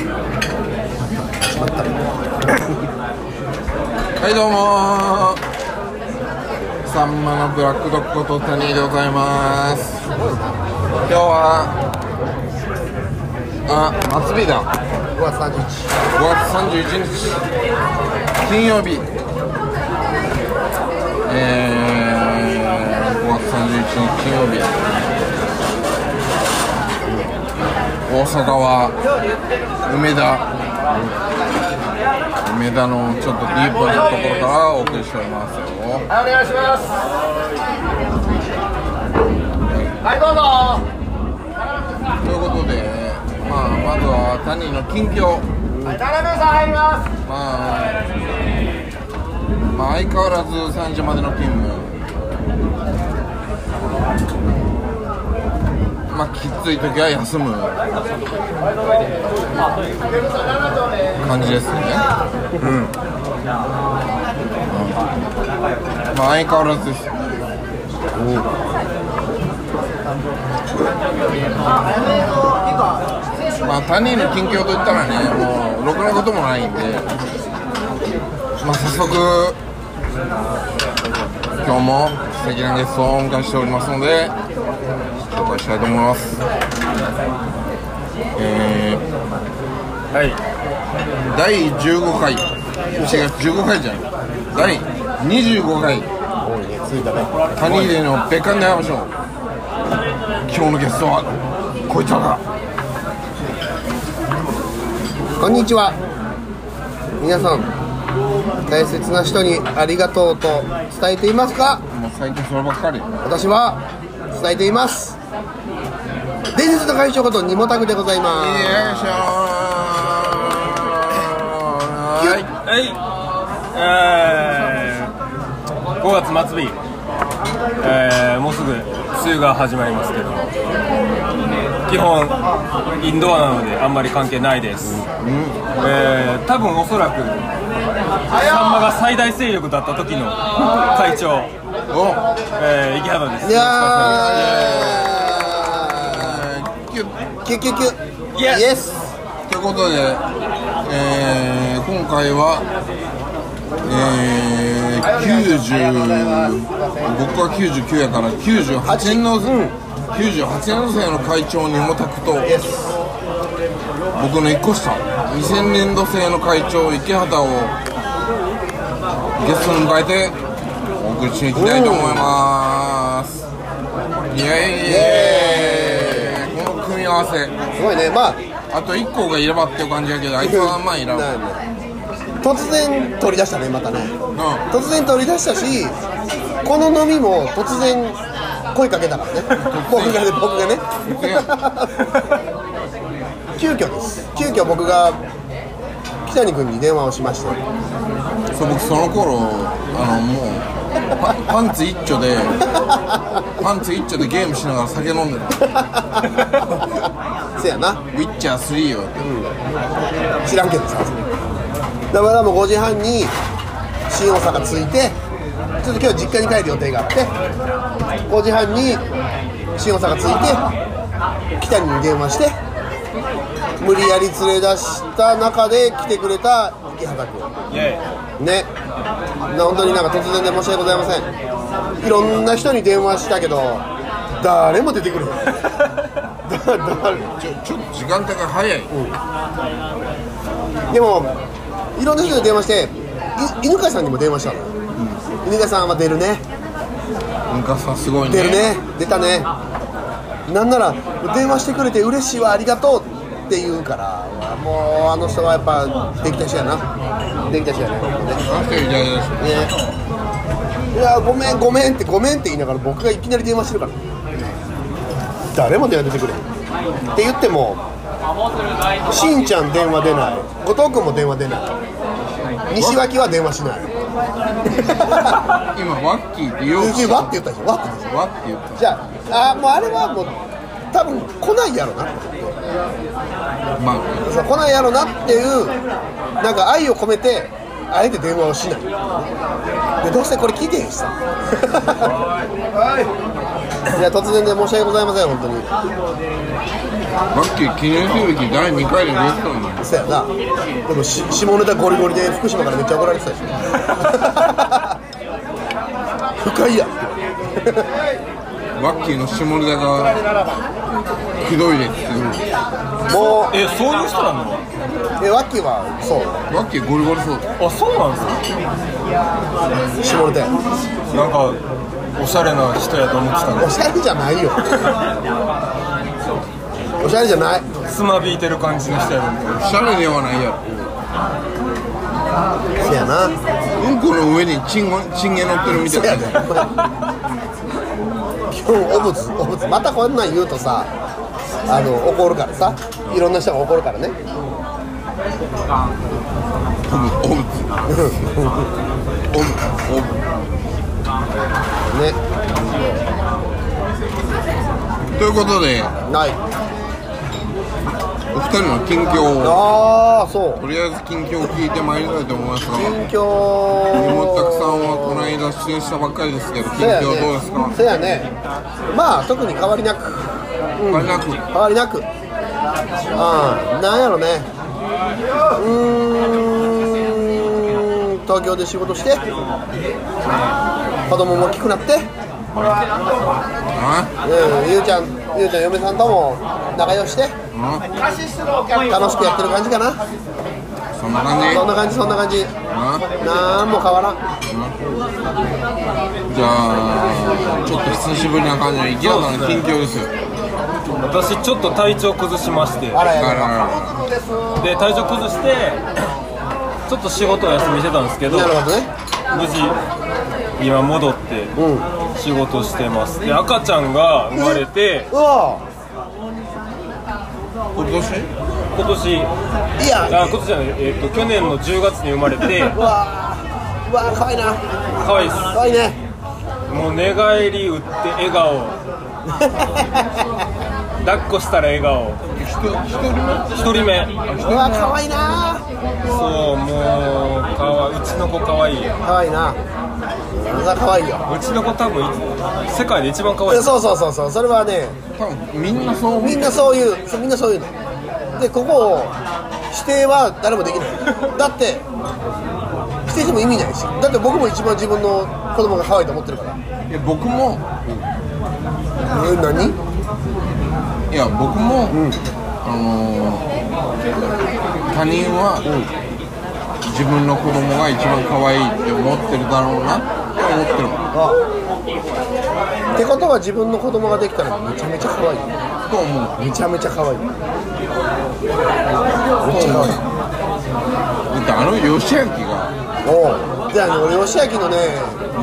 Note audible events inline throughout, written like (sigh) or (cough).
はいどうもー。サンマのブラックドッグと谷でございます。今日はあ夏日だ。5月31 5月31日。金曜日。えー、5月31日金曜日。大阪は梅田。梅田のちょっとディープなところからお送りしておりますよ。はいお願いしますはいどうぞ。ということで、まあ、まずは谷の近況。はい田辺さん入ります。まあ、まあ、相変わらず3時までの勤務まあきつい時は休む感じですね。うん、うんまあ相変わらずです。まあ他人の近況といったらねもうろくなこともないんで。まあ早速今日も素敵なゲストをお迎えしておりますので介したいと思います。えー、はい、第15回。違う15回じゃない。第25回多いね着いたね谷での別館で会いましょう。今日のゲストはこいつらかこんにちは。皆さん大切な人にありがとうと伝えていますか？もう最近そればっかり。私は伝えています伝説の会長ことニモタグでございまよいしょはいはい、えー、5月末日、えー、もうすぐ梅雨が始まりますけど。基本インドアなのであんまり関係ないです、えー、多分おそらくサンマが最大勢力だった時の会長、お。えー、池畑です。すいやキュキュキュ。イエスということで、えー、今回は、えー、90僕は99やから98年の、98年生の会長にもたくと僕の1個下。2000年度生の会長池畑をゲストに迎えてお送りしていきたいと思います。イエーイ合わせ。すごいね。まああと1個がいればっていう感じやけどあいつはまあいらん突然取り出したねまたね。う突然取り出したしこの飲みも突然声かけたからね。僕がね僕がね。急遽です。急遽僕が北谷君に電話をしまして。そう僕その頃あのもうパパンツ一丁でパンツ一丁でゲームしながら酒飲んでた。せやな。ウィッチャー3よ知らんけどさ。だからもう5時半に新大阪着いてちょっと今日実家に帰る予定があって5時半に新大阪着いて北谷に電話して無理やり連れ出した中で来てくれた池畑君。イエね。な本当になんか突然で申し訳ございません。いろんな人に電話したけど誰も出てくれへん。(laughs) だ誰？ちょちょっと時間帯が早い。でもいろんな人に電話してい犬飼さんにも電話したの、犬飼さんは出るね。ムカさんすごいね。出るね。出たね。なんなら電話してくれて嬉しいわありがとうって言うからもうあの人はやっぱできた人やな。できた人やね。本当ねあの人いたいですねいやごめんごめんってごめんって言いながら僕がいきなり電話してるから。誰も電話出てくれって言ってもしんちゃん電話出ない。後藤君も電話出ない。西脇は電話しない。今ワッキーって言おうとでわって言ったでしょ。ワって言った。ょじゃああもうあれはもう多分来ないやろなまあ。来ないやろなっていうなんか愛を込めてあえて電話をしない。でどうせこれ聞いてへんしさ。い。(laughs) や突然で申し訳ございません本当に。バッキー記念すべき第2回でゲストに。なるそうやな。でもし下ネタゴリゴリで福島からめっちゃ怒られてたでしょ。(laughs) 深いや。んバッキーの下ネタがひどいですもうえそういう人なの？えワッキーはそう。バッキーゴリゴリそうあそうなんですか？下ネタや。なんかおしゃれな人やと思ってたの。おしゃれじゃないよ。おしゃれじゃない。つまびいてる感じの人やのにおしゃれではないやろ。せやな。うんこの上にチンゴチンゲ乗ってるみたいなせやで基本お物お物またこんなん言うとさあの怒るからさ。いろんな人が怒るからね。おぶおぶおぶおぶね。ということでないお二人の近況を。ああそう。とりあえず近況を聞いてまいりたいと思いますが。近況。もったくさんはこの間出演したばっかりですけど近況どうですか？ねせやね。まあ特に変わりなく。あれなく。変わりなく。ああなんやろね。うーん東京で仕事して子供も大きくなって。あうん、ゆうちゃん、ゆうちゃん嫁さんとも仲良しして。あ楽しくやってる感じかな？そんな感じ？そんな感じ、そんなんも変わらん。じゃあちょっと久しぶりな感じの池田さんの近況ですよ私ちょっと体調崩しましてあらやあらだ。あで体調崩してちょっと仕事を休みしてたんですけどなるほどね。無事今戻ってうん。仕事してますで赤ちゃんが生まれてうわ今年？今年。いや、あ今年じゃない、えっと去年の10月に生まれて。うわうわ可愛いな。可愛いです。可愛いね。もう寝返り打って笑顔。(laughs) 抱っこしたら笑顔。一人一人目一人目。うわ可愛いな。そうもうかわうちの子可愛い可愛いな。うわ可愛いよ。うちの子多分い世界で一番可愛いそうそうそうそう、それはね、多分みんなそう思うみんなそういう、みんなそういうの。で、ここを否定は誰もできない。だって、否定しても意味ないし。だって僕も一番自分の子供が可愛いと思ってるから。いや僕もえ、何？いや僕も、あのー他人は、自分の子供が一番可愛いって思ってるだろうなって思ってるあってことは自分の子供ができたらめちゃめちゃ可愛い。と思う。めちゃめちゃ可愛い。めっちゃ可愛いだってあの義明が。おう。であの俺義明のね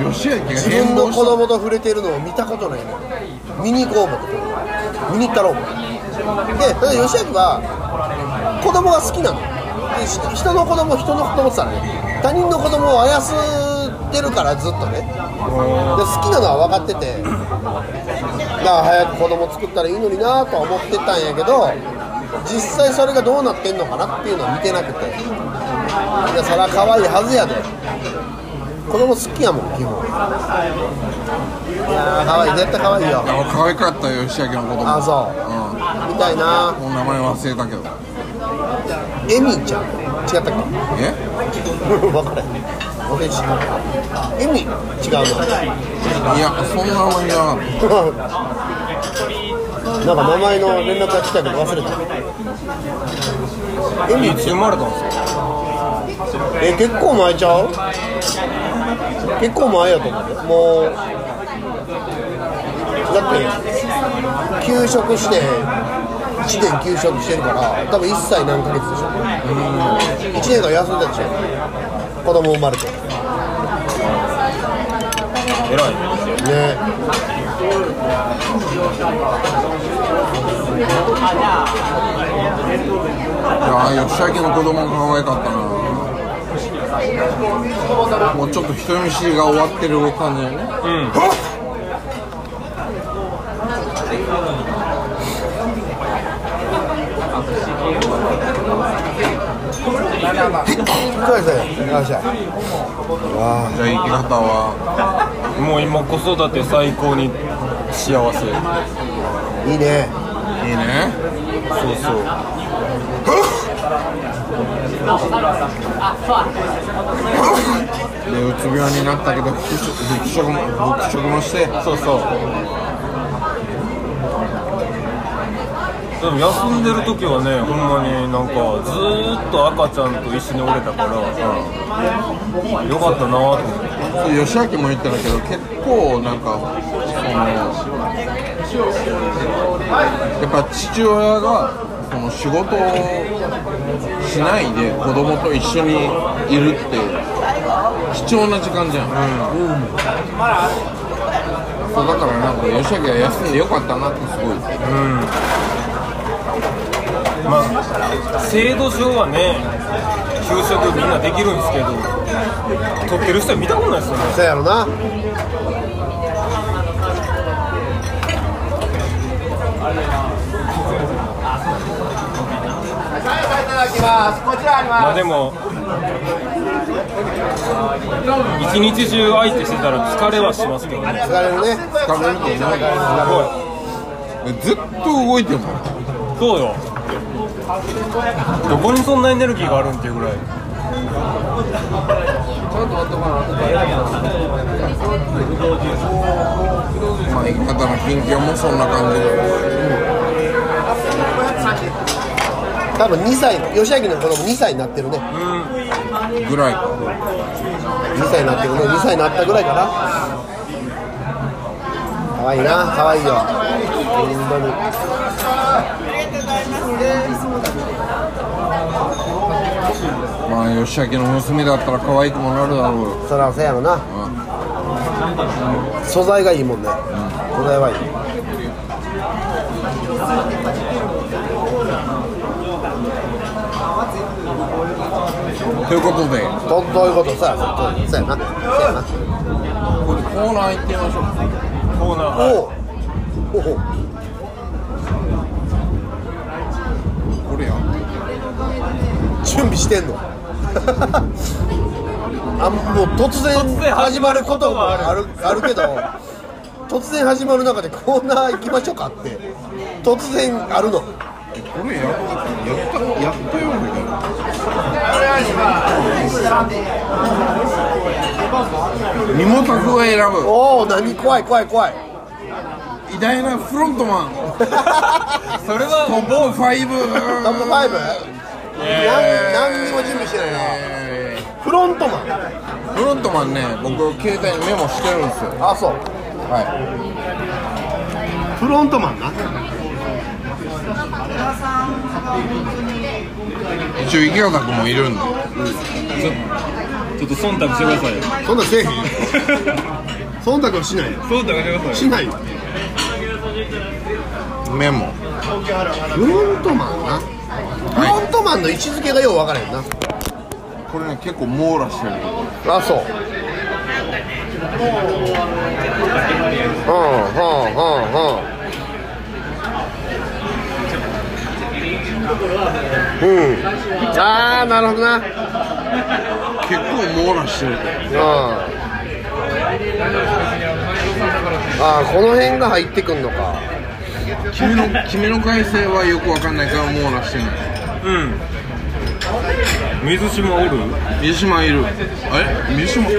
義明が自変分の子供と触れてるのを見たことないの見に行こう思って見に行ったろう思って。でただ義明は子供が好きなの。でし人の子供人の子供って言ったらね他人の子供をあやすってるからずっとね。で好きなのは分かってて。だから早く子供作ったらいいのになとは思ってたんやけど実際それがどうなってんのかなっていうのは見てなくて。いやそりゃ可愛いはずやで。子供好きやもん基本。いやー可愛い。絶対可愛いよ。いや可愛かったよ義明の子供。あそう。うみたいな。もう名前忘れたけど。エミちゃん。違ったっけ？え？(laughs) 分からへん忘れちゃったエミ違ういやそんな名前じゃなななんか名前の連絡が来たけど忘れた。エミいつ生まれたんですかえ結構前ちゃう？結構前やと思う。よもうだって休職して1年休職してるから多分1歳何ヶ月でしょ。1年間休んだでしょ子供生まれて。偉いね。たいや義明の子供が可愛かったな。もうちょっと人見知りが終わってる感じだよね。いかがでしたよよっしゃわじゃあ生き方はもう今子育て最高に幸せ。あいいね。いいね。そうそう。でうつ病になったけど復職復職も復職もして。そうそうでも休んでる時はねほんまになんかずーっと赤ちゃんと一緒におれたから、よかったなと思って。そう吉明も言ってたけど結構なんかそのやっぱ父親がその仕事をしないで子供と一緒にいるって貴重な時間じゃん、そうだからなんか吉明は休んでよかったなってすごいまあ制度上はね給食みんなできるんですけど取ってる人は見たことないですよね。そうやろな。まあでも一日中相手してたら疲れはしますけどね。疲れるね。疲れると思う。ずっと動いてるもんそうよどこにそんなエネルギーがあるんっていうぐらい。まあ生き方の近況もそんな感じで。多分2歳吉明の子供2歳になってるね。ぐらい。か2歳になってるね。2歳になったぐらいかな。可愛いな可愛いよ。本当にまあ吉明の娘だったら可愛くもなるだろうよ。そらそうやろな。素材がいいもんね。素材はいい。ということで。どどういうこと？さそうそうやな。そうやな。コーナー行ってみましょう。コーナー。おう。おうこれや準備してんの？(laughs) あもう突然始まることもある。ある。けど突然始まる中でコーナー行きましょうかって。突然あるの。これやったやったやったよみたいな身もたくが選ぶおお何？怖い怖い怖い。偉大なフロントマン。(laughs) それはトップ5トップ 5? 何何にも準備してないな。えフロントマン。ーフロントマンね僕携帯にメモしてるんですよ。あそう。はフロントマンな。い一応池形君もいるんで。ちょっと忖度してくださいよ。そんなんせえへん (laughs) 忖度はしないよ。忖度してください。しないよ。メモ。フロントマンなフロントマンの位置づけがよう分からへんな。これね結構網羅してる。あそう。うんうんうんうん。うんああなるほどな。結構網羅してる。うん。ああこの辺が入ってくんのか。君の君の改正はよくわかんないから網羅してないうん。水島おる？水島いる。あれ水島？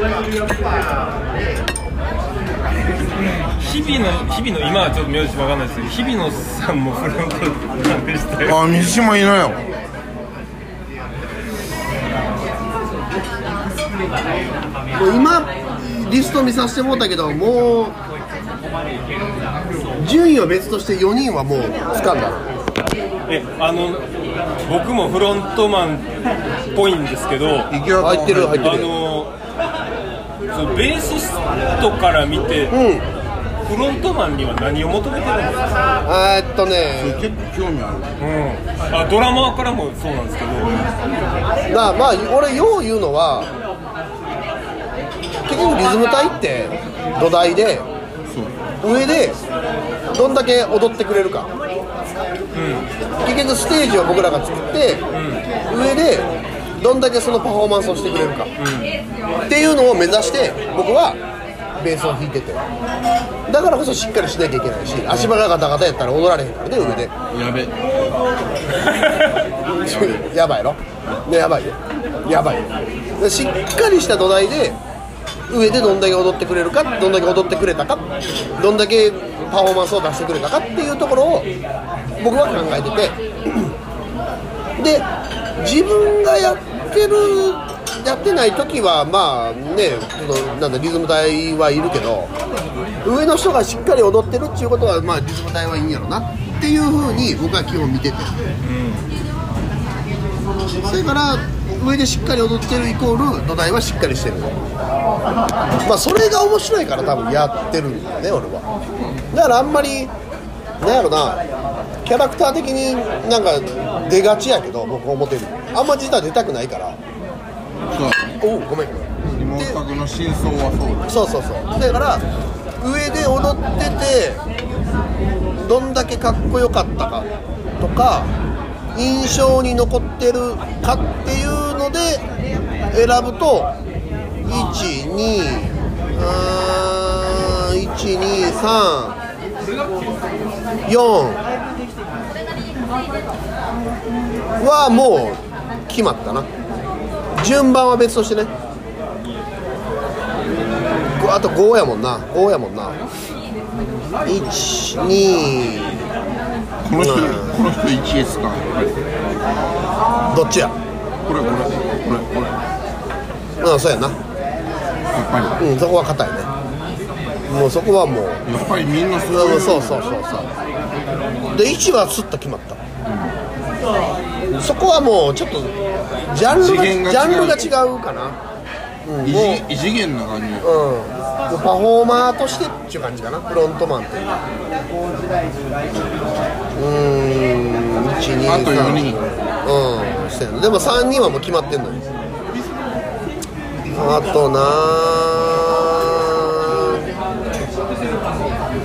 日々の日々の今はちょっと名字わかんないですけど日々のさんもフロントなんでしたよあ水島いないよ。もう今リスト見させてもらったけどもう順位は別として4人はもう掴んだ。えあの僕もフロントマンっぽいんですけど入ってる入ってあるのそのベーシストから見て、うん。フロントマンには何を求めてるんですか、えーっとね。結構興味ある。うん、あドラマーからもそうなんですけど。だまあ俺よう言うのは結局リズム隊って土台で上でどんだけ踊ってくれるか、結局ステージを僕らが作って、上でどんだけそのパフォーマンスをしてくれるか、っていうのを目指して僕はベースを弾いてて。だからこそしっかりしなきゃいけないし足場がガタガタやったら踊られへんからね上で。やべ。(laughs) やばいやろ。ねやばいよ。やばいよ。でしっかりした土台で上でどんだけ踊ってくれるかどんだけ踊ってくれたかどんだけパフォーマンスを出してくれたかっていうところを僕は考えてて (clears throat) で自分がやってるやってない時はまあねそのなんだリズム隊はいるけど上の人がしっかり踊ってるっていうことはまあリズム隊はいいんやろなっていうふうに僕は基本見てて、それから上でしっかり踊ってるイコール土台はしっかりしてる。まあそれが面白いから多分やってるんだよね俺は。だからあんまりなんやろなキャラクター的になんか出がちやけど僕表にあんま実は出たくないから。そうおうごめん。の真相はそうだ。そうそうそう。だから上で踊っててどんだけかっこよかったかとか印象に残ってるかっていうので選ぶと12うーん123はもう決まったな。順番は別としてね。あと5やもんな。5やもんな。12この人、うんこの人 1S か。やっぱりどっちや？これこれこれこれ。やうんそうやな。っぱうんそこは硬いね。もうそこはもう。りやっぱりみんなそういう。そうそうそうそう。で位置はスッと決まった、そこはもうちょっとジャンルがジャンルが違うかな。うん異次異次元な感じ。うん、パフォーマーとしてっていう感じかな。フロントマンっていううーん123あと四人。うんしてるでも3人はもう決まってんのよ。あとな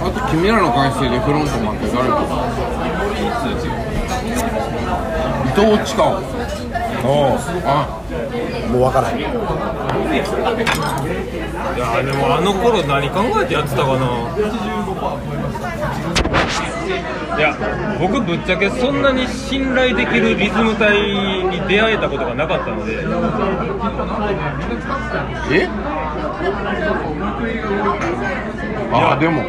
あと君らの改正でフロントマンって誰か。伊藤千佳お。う。あ。もう分からへんいやでもあの頃何考えてやってたかな。いや僕ぶっちゃけそんなに信頼できるリズム隊に出会えたことがなかったので。え？あでも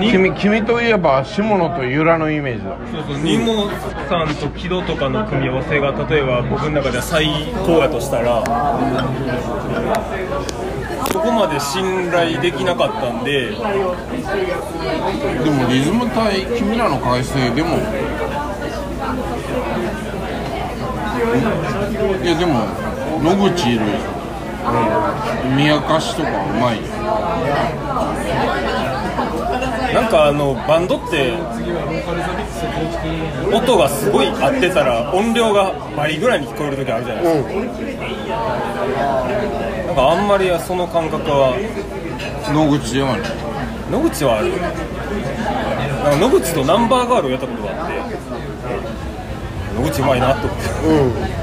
君君といえば下野と由良のイメージだ。そうそうニモさんと木戸とかの組み合わせが例えば僕の中では最高やとしたらそこまで信頼できなかったんででもリズム隊君らの改正でもいやでも野口いる宮かしとかうまいよなんかあのバンドって音がすごい合ってたら音量が倍ぐらいに聞こえる時あるじゃないですか、なんかあんまりその感覚は。野口ではない野口はある。なんか野口とナンバーガールをやったことがあって。野口うまいなと思って。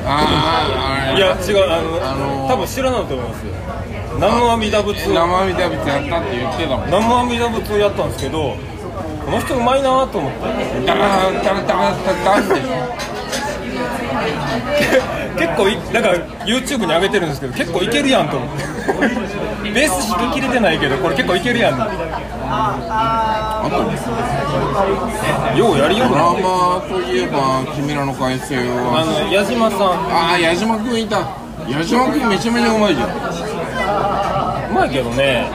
ああいや違うあの、あのー。多分知らないと思いますよ南無阿弥陀仏を。生身でやったって言ってたもん。南無阿弥陀仏をやったんですけどこの人うまいなと思って。ダラダラダラダって結構いなんか YouTube に上げてるんですけど結構いけるやんと思ってベース弾ききれてないけどこれ結構いけるやんあとようやりようドラなマといえば君らの改正あはの矢島さんああ矢島君いた矢島君めちゃめちゃうまいじゃんうまいけどね。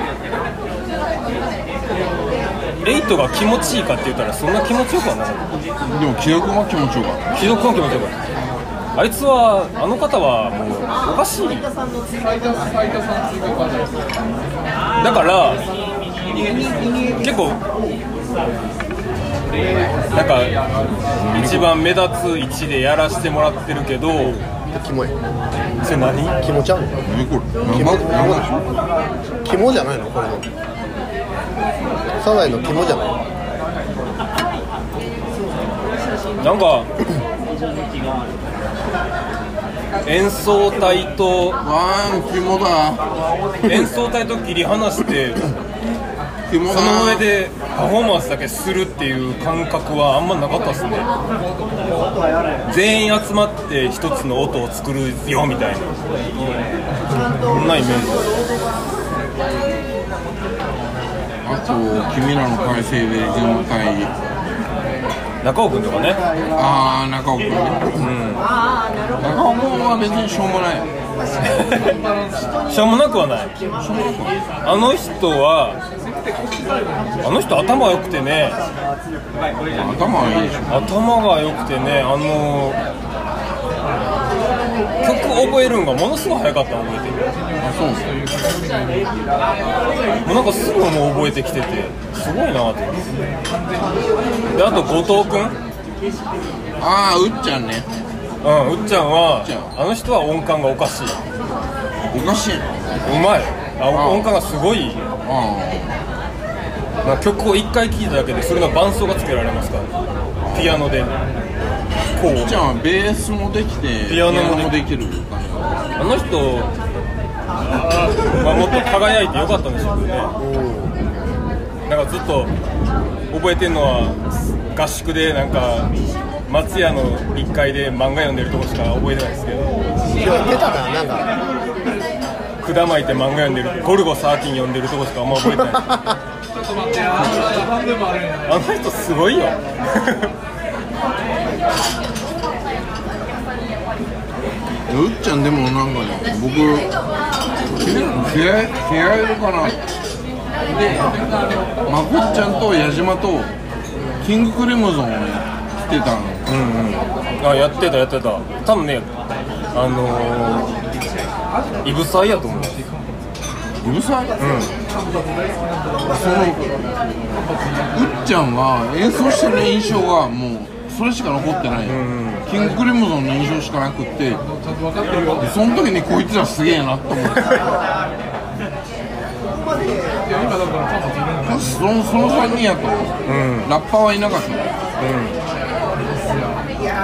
エイトが気持ちいいかって言ったらそんな気持ちよくはなかった。でも記憶は気持ちよかった。既読は気持ちよかった。あいつはあの方はもうおかしい。だから結構なんか一番目立つ位置でやらせてもらってるけどキモい。それ何？キモちゃうの何これ？キモ？生生でしょキモじゃないの？これの。サザエのキモじゃない？のなんか演奏隊とわーん肝だ。演奏隊と切り離して肝その上でパフォーマンスだけするっていう感覚はあんまなかったですね。全員集まって一つの音を作るよみたいな。そんなイメージ。あと君らの改正で全体。中尾君とかね。ああ中尾君ね。中尾君は別にしょうもない。(laughs) よしょうもなくはない。あの人はあの人頭良くてね。頭はいい頭が良くてねあの曲覚えるんがものすごい早かったの覚えてる。あそうですもうなんかすぐもう覚えてきててすごいなって。であと後藤君ああうっちゃんね。うんうっちゃんはあの人は音感がおかしい。おかしいの。うまい。ああ音感がすごいあまあ曲を1回聴いただけでそれの伴奏がつけられますから。ピアノで。こう。ちゃんはベースもできてピアノもでできる。あの人はもっと輝いてよかったんでしょうけどね。なんかずっと覚えてるのは合宿でなんか松屋の1階で漫画読んでるとこしか覚えてないですけど。出たななんか。管巻いて漫画読んでる。ゴルゴ13読んでるとこしかあんま覚えてない (laughs) あの人すごいよ。うっちゃんでもなんかね僕君らの気合気合いるかな。でまこっちゃんと矢島とキングクリムゾンをね来てたの。あやってたやってた。多分ねあのー、イブサイやと思ううるさい、そのうっちゃんは演奏してる印象がもうそれしか残ってない、キングクリムゾンの印象しかなくって。その時にこいつらすげえなと思って。そのその3人やと、ラッパーはいなかった。の、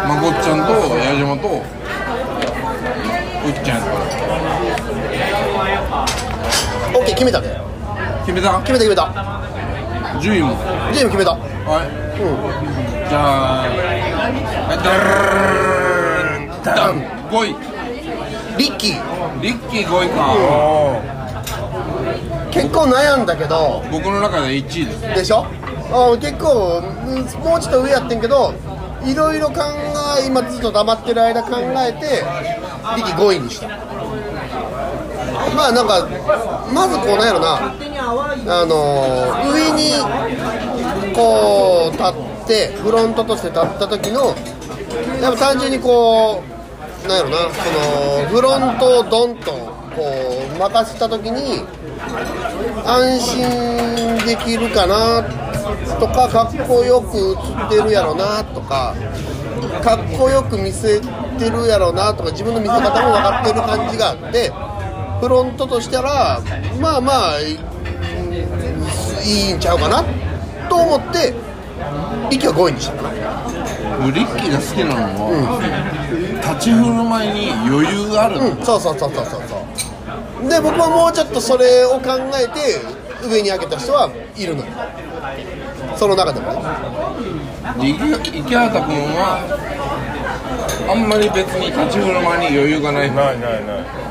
まこっちゃんと矢島とうっちゃんやった決めたで決めた？決めた決めた。順位も？全部決めた。はい。うんじゃあダダン。5位リッキーリッキー5位か。結構悩んだけど。僕の中で1位です。でしょ？あ結構うんもうちょっと上やってんけどいろいろ考え今ずっと黙ってる間考えてリッキー5位にしたまあなんかまずこうなんやろな。あの上にこう立ってフロントとして立った時のやっぱ単純にこうなんやろな。そのフロントをドンとこう任せた時に安心できるかなとかかっこよく映ってるやろなとかかっこよく見せてるやろなとか自分の見せ方も分かってる感じがあってフロントとしたらまあまあいいいんちゃうかなと思って息は5位にした。かなリッキーが好きなのは、立ち振る舞いに余裕がある、うん。そうそうそうそうそう。そうで僕はもうちょっとそれを考えて上に上げた人はいるのよ。その中でもね。池畑君はあんまり別に立ち振る舞いに余裕がない。ないないない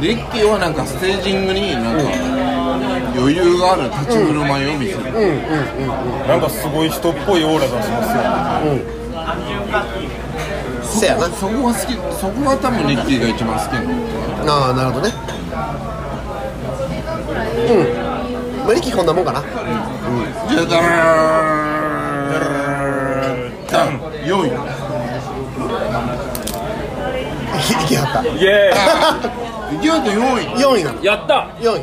リッキーはなんかステージングになんか余裕がある立ち振る舞いを見せる、なんかすごい人っぽいオーラ出しますよ。せやな。そこが好きそこが多分リッキーが一番好きなの。ああなるほどね。うん。まあ力こんなもんかな。じゃあダーダン4位いいきはった。イエ池畑4位4位なの。ーイやった。4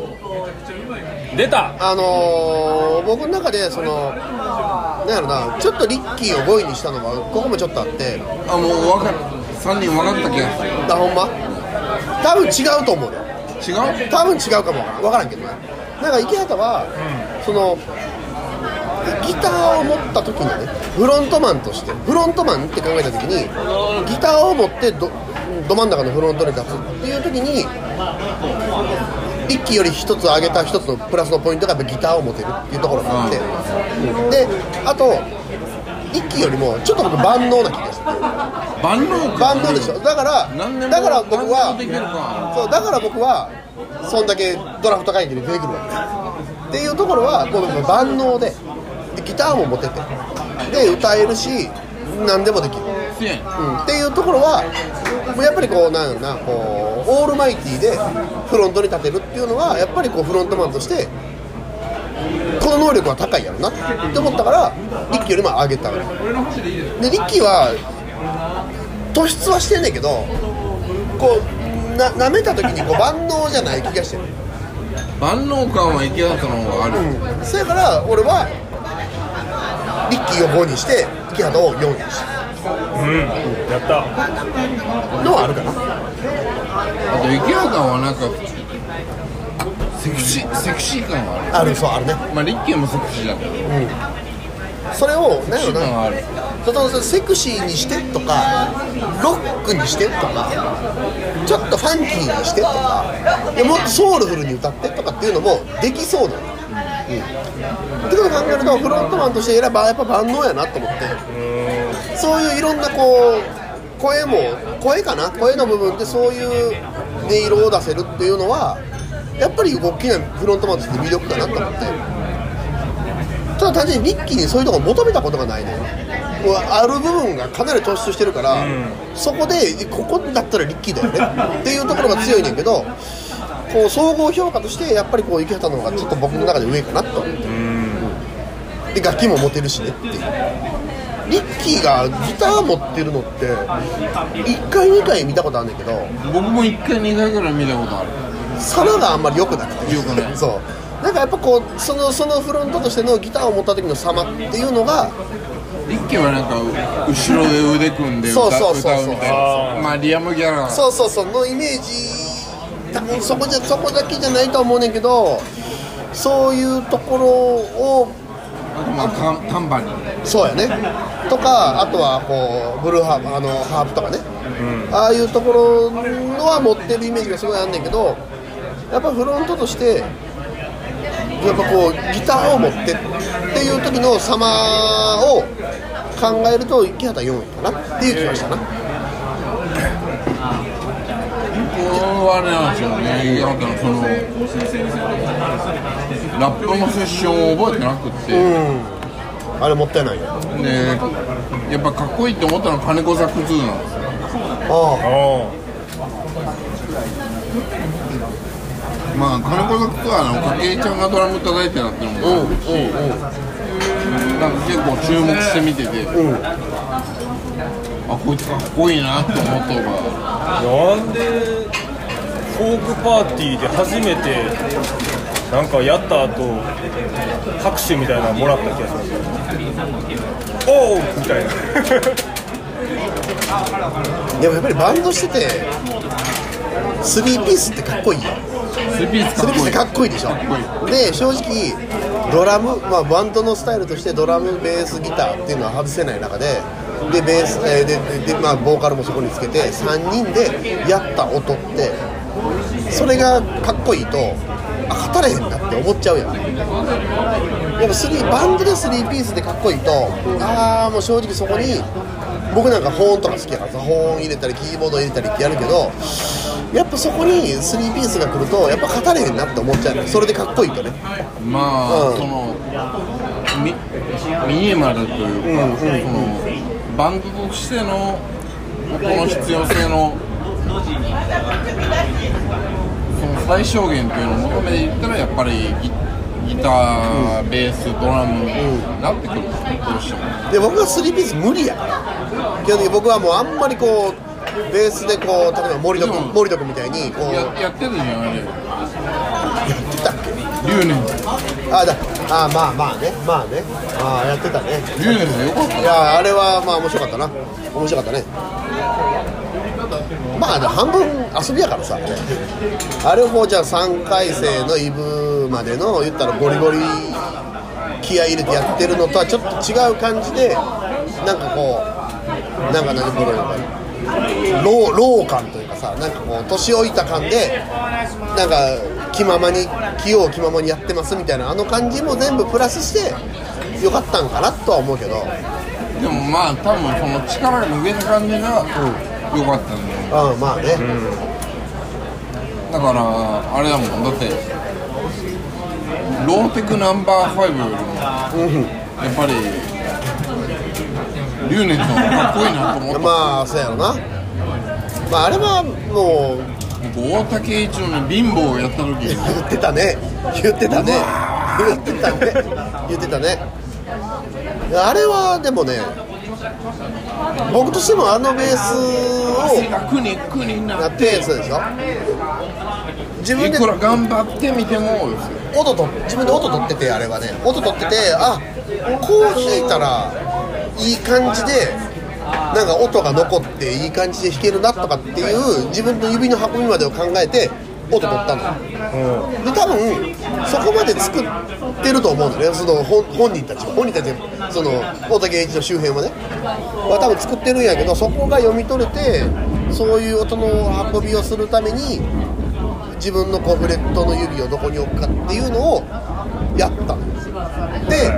位。出た。あのー、僕の中でそのなんやろなちょっとリッキーを5位にしたのはここもちょっとあって。あもう分かる。3人分かった気がする。あほんま？多分違うと思うよ。違う？多分違うかもわからん分からんけどね。なんか池畑は、そのギターを持った時にねフロントマンとしてフロントマンって考えた時にギターを持ってどど真ん中のフロントに立つっていう時に一気より一つ上げた一つのプラスのポイントがやっぱギターを持てるっていうところがあって、うん。であと一気よりもちょっと僕万能な気がして万能万能でしょ。だからだから僕はそうだから僕はそんだけドラフト会議に出てくるわけ。っていうところはこう万能ででギターも持ててで歌えるし何でもできる、うん、っていうところはやっぱりこうなんなこうオールマイティーでフロントに立てるっていうのはやっぱりこうフロントマンとしてこの能力は高いやろなって思ったからリッキーよりも上げたわけ。でリッキーは突出はしてんねんけどこうな舐めた時にこう (laughs) 万能じゃない気がしてる。万能感は池畑の方がある、うん。そやから俺はリッキーを5にして池畑を4にしやった。のはあるかな。あと池畑はなんかセクシーセクシー感があるあるそうあるね。まあリッキーもセクシーだけど。それを何やろな。そのセクシーにしてとかロックにしてとかちょっとファンキーにしてとかいやもっとソウルフルに歌ってとかっていうのもできそうなの、うん。ってことを考えるとフロントマンとして選ばやっぱ万能やなと思ってそういういろんなこう声も声かな？声の部分でそういう音色を出せるっていうのはやっぱり大きなフロントマンとして魅力かなと思って。ただ単純にリッキーにそういうところ求めたことがないのよもうある部分がかなり突出してるから、そこでここだったらリッキーだよね。っていうところが強いねんけどこう総合評価としてやっぱりこう池畑の方がちょっと僕の中で上かなと思って。で楽器も持てるしねっていうリッキーがギター持ってるのって1回2回見たことあるんだけど僕も1回2回ぐらい見たことある。様があんまり良くなくて。良くない？そう。なんかやっぱこうそのそのフロントとしてのギターを持った時の様っていうのがリッキーはなんか後ろで腕組んで歌そうそうそうそう。まあリアム・ギャラーそうそうそう。のイメージ多分そこじゃそこだけじゃないと思うねんけどそういうところをまあタンバリンそうやね。とかあとはこうブルーハープあのハープとかね、ああいうところのは持ってるイメージがすごいあんねんけどやっぱフロントとしてやっぱこうギターを持ってっていう時の様を考えると池畑4位かなっていう気がしたな僕はあれなんですよね池畑のそのラップのセッションを覚えてなくって、うん。あれもったいないよ。あでやっぱかっこいいって思ったのは金子ザック2なんですよ。あおまあ金子ザック2はあの筧ちゃんがドラム叩いてたっていうのもあるし、なんか結構注目して見てて、あこいつかっこいいなって思ったのがなんでフォークパーティーで初めてなんかやった後拍手みたいなのもらった気がしますおおみたいな。(laughs) でもやっぱりバンドしててスリーピースってかっこいいよスリーピースかっこいいかっこいい。でしょで正直ドラム、まあ、バンドのスタイルとしてドラムベースギターっていうのは外せない中ででベース、えーででで、まあ、ボーカルもそこにつけて3人でやった音ってそれがかっこいいとあ語れへんなって思っちゃうやん。やっぱスリーバンドでスリーピースでかっこいいとああもう正直そこに僕なんか保音とか好きやからさ入れたりキーボード入れたりってやるけどやっぱそこにスリーピースが来るとやっぱ語れへんなって思っちゃう。ねそれでかっこいいとね。まあ、うん。そのミミニマルというか、そのバンドとしての音の必要性のその最小限というのを求めていったらやっぱりギギター、ベース、ドラムになってくる、どうしても。で僕はスリーピース無理やから基本的に僕はもうあんまりこうベースでこう例えば森戸君森戸君みたいにこうややってるじゃん、あれ。やってたっけ？留年。あだあまあまあねまあね。ああやってたね。留年でよかった。いやあれはまあ面白かったな。面白かったね。まあ半分遊びやからさあれ。をこうじゃあ3回生のイブまでの言ったらゴリゴリ気合い入れてやってるのとはちょっと違う感じでなんかこうなんか何これ老老感というかさなんかこう年老いた感でなんか気ままに器用気ままにやってますみたいなあの感じも全部プラスしてよかったんかなとは思うけど。でもまあ多分その力が抜けた感じが良かったんだよ、うんまあね、だからあれだもん。だってローテクナンバー5よりもやっぱりリュウネットのかっこいいなと思った、まあそうやろな。まああれはもう僕大竹一郎に貧乏をやった時言ってたね。言ってたね。言ってたね。言ってたね。あれはでもね僕としてもあのベースをやっなって。てそうでしょ？自分でいくら頑張ってみても音と自分で音取っててあれはね。音取っててあこう弾いたらいい感じでなんか音が残っていい感じで弾けるなとかっていう自分の指の運びまでを考えて音取ったの、で多分そこまで作ってると思うのね。その本本人たちは本人たちその大竹栄一の周辺はね。は多分作ってるんやけどそこが読み取れてそういう音の運びをするために自分のこうフレットの指をどこに置くかっていうのをやった。ので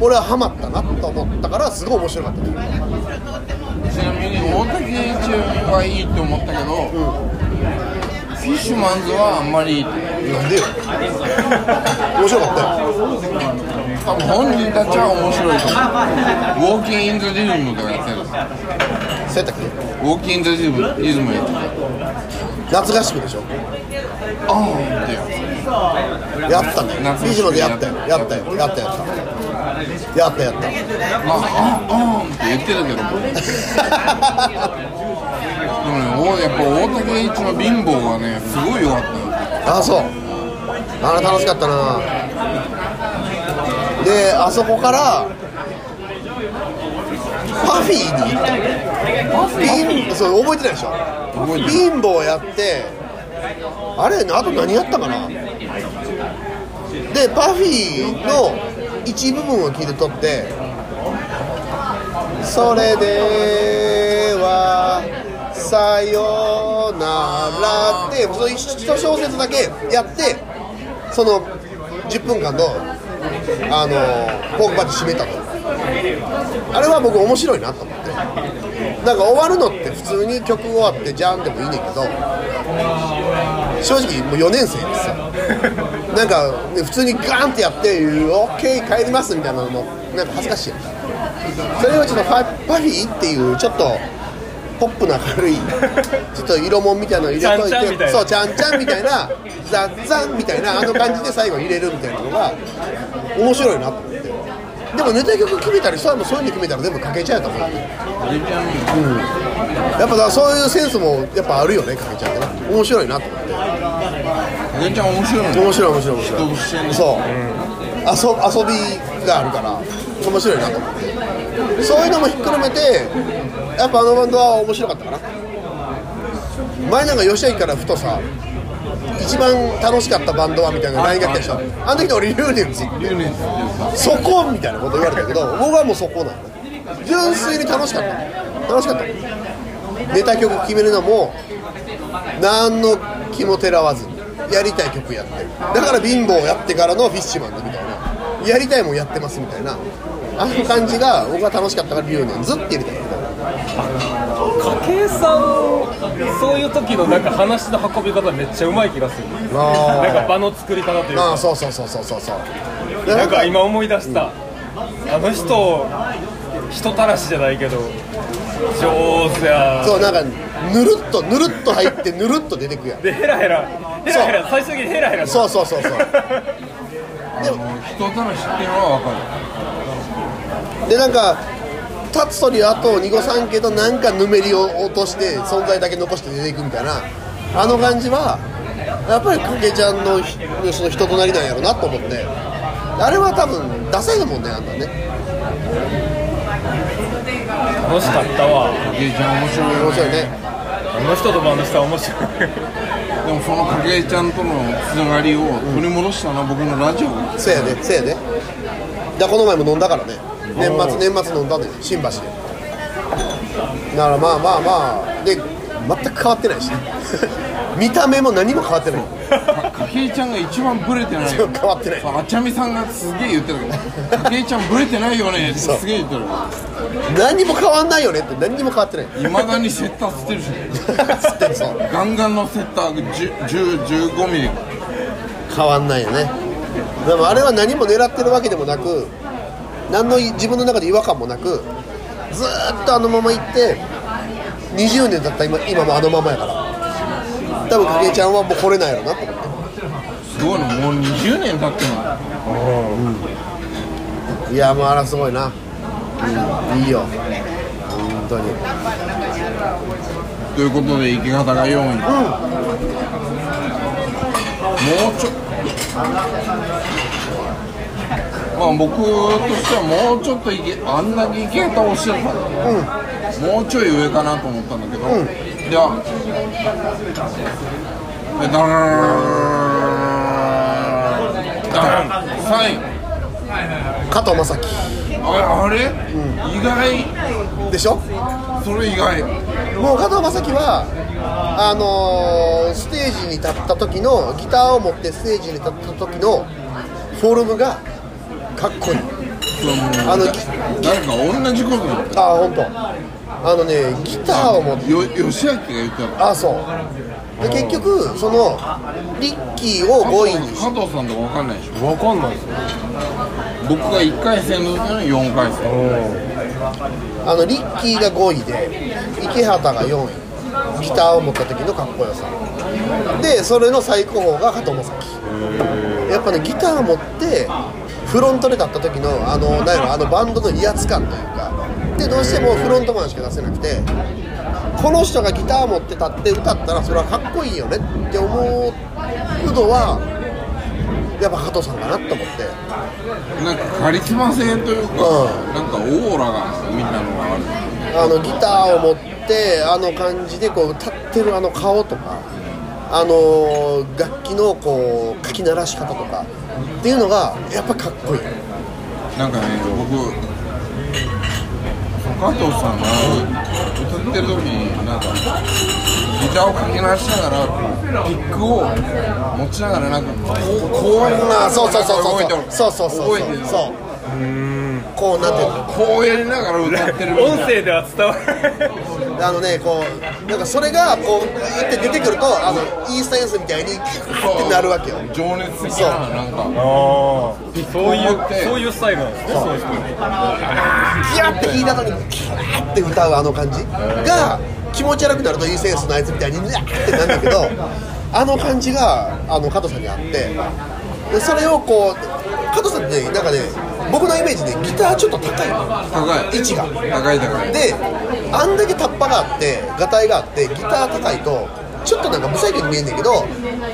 俺はハマったなと思ったからすごい面白かった。ちなみに大竹一郎はいいって思ったけど、フィッシュマンズはあんまりなんでよ。面白かったよ。多分本人たちは面白いと思う。ウォーキン・イン・ザ・リズムとかやってる。そうやったっけ？ウォーキン・ザ・リズムリズムやってる夏合宿でしょ？ああってやったね。夏合宿フィッシュマンでやったよやったよやったやった。やったやった。あああって言ってたけど。でもねおやっぱ大竹一の貧乏がねすごい良かった。よあそう。あれ楽しかったな。であそこからパフィーに。行った貧そう覚えてないでしょ？貧乏やってあれあと何やったかな？でパフィーの一部分を切り取って「それではさよなら」ってその一小節だけやってその10分間のあのポークパッチ締めたのあれは僕面白いなと思って。なんか終わるのって普通に曲終わってじゃんでもいいねんけど正直もう4年生ですよ。なんか、ね、普通にガーンってやって「オッケー帰ります」みたいなのもなんか恥ずかしいやん。それをちょっとパパフィーっていうちょっとポップな軽い (laughs) ちょっと色もんみたいなの入れといてそうちゃんちゃんみたいなザッザンみたいな (laughs) あの感じで最後入れるみたいなのが面白いなと思って。でもネタ曲決めたりそういうのそういうの決めたら全部かけちゃうと思うあれちゃん。やっぱだからそういうセンスもやっぱあるよねかけちゃんってな面白いなと思って。あれちゃん面白いの面白い面白い。面白いそう、遊遊びがあるから面白いなと思って。そういうのもひっくるめてやっぱあのバンドは面白かったかな。前なんか吉明からふとさ一番楽しかったバンドはみたいな LINE が来たでしょ。あの時の俺リューネンズそこみたいなこと言われたけど僕はもうそこなの。純粋に楽しかった。楽しかった。ネタ曲決めるのも何の気もてらわずにやりたい曲やって。だから貧乏やってからのフィッシュマンズみたいな。やりたいもんやってますみたいな。あの感じが僕は楽しかったからリューネンズって入れたけど筧さんそういう時のなんか話の運び方めっちゃうまい気がする。なんか場の作り方というか。ああそうそうそうそうそうそうでなんか今思い出した、あの人人たらしじゃないけど上手や。そうなんかぬるっとぬるっと入ってぬるっと出てくやん。でヘラヘラ。ヘラヘラ。最終的にヘラヘラ。そうそうそうそう。あの人たらしっていうのは分かる。でなんか立つ鳥後を濁さんけどなんかぬめりを落として存在だけ残して出ていくみたいなあの感じはやっぱりかけちゃんのひその人となりなんやろなと思って。あれは多分ダサいもんねあんたね。楽しかったわ。影ちゃん面白いよ面白いね。あの人ともあの人は面白い。(laughs) でもその影ちゃんとのつながりを取り戻したのは僕のラジオ。せやでせやでだこの前も飲んだからね年末年末飲んだんで新橋で。からまあまあまあで全く変わってないし。(laughs) 見た目も何も変わってない。かけいちゃんが一番ブレてない。そう変わってない。あちゃみさんがすげえ言ってる。けどかけいちゃんブレてないよね (laughs) ってすげえ言ってる。何も変わんないよねって何にも変わってない。いまだにセッターつってるし。(laughs) てそうガンガンのセッター10 10 15ミリ。変わんないよね。でもあれは何も狙ってるわけでもなく何の自分の中で違和感もなくずーっとあのまま行って20年だった今今もあのままやから。多分景井ちゃんはもう来れないやろなと思って。すごいのもう20年経ってんの。いやもうあらすごいな、うん、いいよ。本当に。ということで生き方が4位、もうちょまあ僕としてはもうちょっといけあんだけ生き方をしてるから、もうちょい上かなと思ったんだけど、ではえダーンダーン3位加藤正樹ああれ、意外でしょそれ意外もう加藤正樹はあのーステージに立った時のギターを持ってステージに立った時のフォルムがかっこいい。あのぎ誰か同じこと言あ本当。あのねギターを持って。よ吉明が言ってたあそう。で結局そのリッキーを5位にし加藤さんとか分かんないでしょ。わかんないですよ。僕が1回戦の時の4回戦。あのリッキーが5位で池畑が4位。ギターを持った時のかっこよさ。でそれの最高峰が加藤正樹やっぱねギター持ってフロントで立った時のあのなんやろあのバンドの威圧感というか。でどうしてもフロントマンしか出せなくてこの人がギター持って立って歌ったらそれはかっこいいよねって思うのはやっぱ加藤さんかなと思って。なんかカリスマ性というか、うん。なんかオーラがみたいなのがある。あのギターを持ってあの感じでこう歌ってるあの顔とかあの楽器のこうかき鳴らし方とかっていうのがやっぱかっこいい。なんかね僕加藤さんが歌ってる時になんかギターをかけ鳴らしながらピックを持ちながらなんかこうこうやあそうそうそう動いてるそうそうそうそうそうこうなってこうやりながら歌ってる音声では伝わらないあのねこうなんかそれがこうグーって出てくるとあのイースタンエンスみたいにギューってなるわけよ。情熱的ななんかああそういうそういうスタイルなんですね。そう。いう人ギャーって弾いた後にキャーって歌うあの感じが気持ち悪くなるといいセンスのあいつみたいにギャーってなるんだけど (laughs) あの感じがあの加藤さんにあってでそれをこう加藤さんってねなんかね僕のイメージでギターちょっと高いの。高い。位置が。高い高い。であんだけタッパがあってガタイがあってギター高いとちょっとなんか不細工に見えんねんけど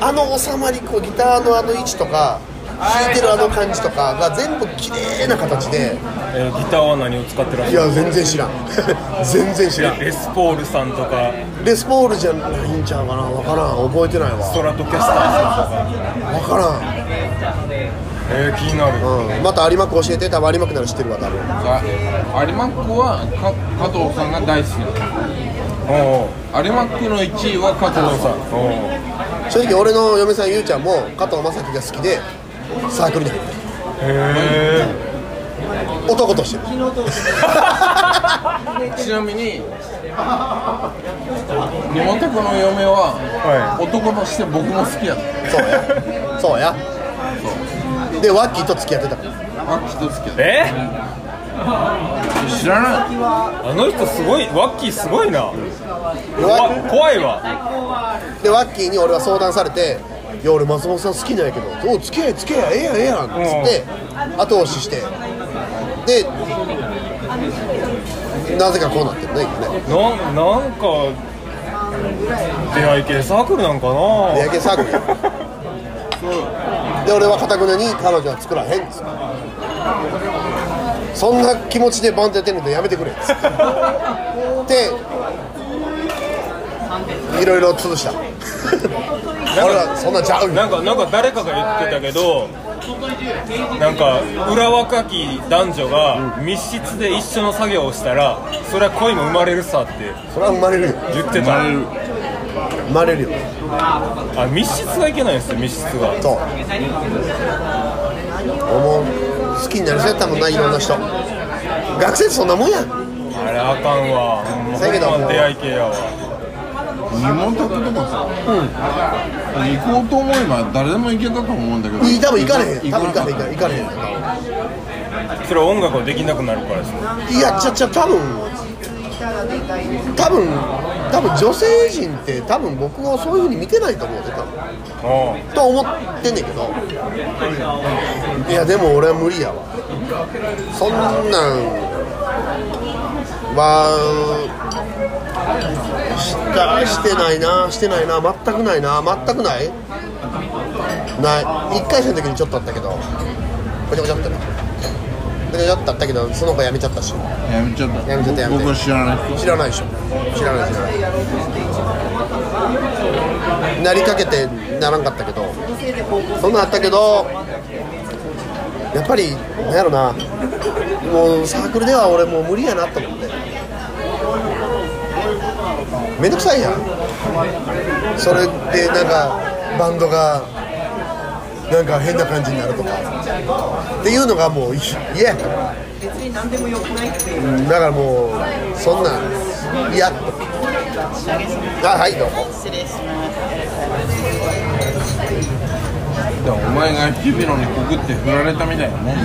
あの収まりこうギターのあの位置とか弾いてるあの感じとかが全部綺麗な形で。えーギターは何を使ってらっいしゃる？や全然知らん。(laughs) 全然知らん。レスポールさんとか？レスポールじゃないんちゃうかな。分からん。覚えてないわ。ストラトキャスターさんとか？分からん、えー、気になる。うん、また有馬区教えて多分有馬区なら知ってるわ多分。有馬区はか加藤さんが大好きな。おうの有馬区の1位は加藤さん。おう。正直俺の嫁さんゆうちゃんも加藤正樹が好きでサークルに入ってる。へ男として。るちなみにリモテクの嫁はは男として僕も好きやった。そうや。そうやでワッキーと付き合ってた。ワッキーと好きやっえた。知らない。あの人すごいワッキーすごいな。怖いわ。でワッキーに俺は相談されて「いや俺松本さん好きなんやけどお付き合い付き合いええやんええやん」っつって後押しして。でなぜかこうなってるね今ね。ななんか出会い系サークルなんかな。出会い系サークル？やで俺はかたくなに彼女は作らへんっつって。そんな気持ちでバンドやってんのでやめてくれっつって。でいろいろ潰した。俺はそんなんちゃうよ。なんかなんか誰かが言ってたけどなんか裏若き男女が密室で一緒の作業をしたらそれは恋も生まれるさってそれは生まれるよ。言ってた生まれるよ。あ密室がいけないんですよ密室が。そう。もう好きになりそうやったもんないろんな人。学生ってそんなもんや。んあれあかんわ。せやけど。出会い系やわ。二毛宅とかさ、行こうと思えば誰でも行けたと思うんだけど。多分行かれへん。多分行かれへん。行かれへん。それは音楽をできなくなるからですねいやちゃちゃ多分多分多分女性陣って多分僕をそういうふうに見てないと思うで多分。と思ってんねんけど。いやでも俺は無理やわ。そんなんはしたしてないなしてないな全くないな全くない。ない。1回戦の時にちょっとあったけど。ごちゃごちゃってなごちゃごちゃってあったけどその子辞めちゃったし。たやめちゃった。やめちゃったやめて。僕は知らない。人知らないでしょ。知らない知らない。なりかけてならんかったけど。そんなんあったけどやっぱりなんやろな。もうサークルでは俺もう無理やなと思って。めんどくさいやん。それでなんかバンドがなんか変な感じになるとか。っていうのがもうい嫌やからうん。だからもうそんなん嫌とあはいどうも。でもお前が日比野に告って振られたみたいなもん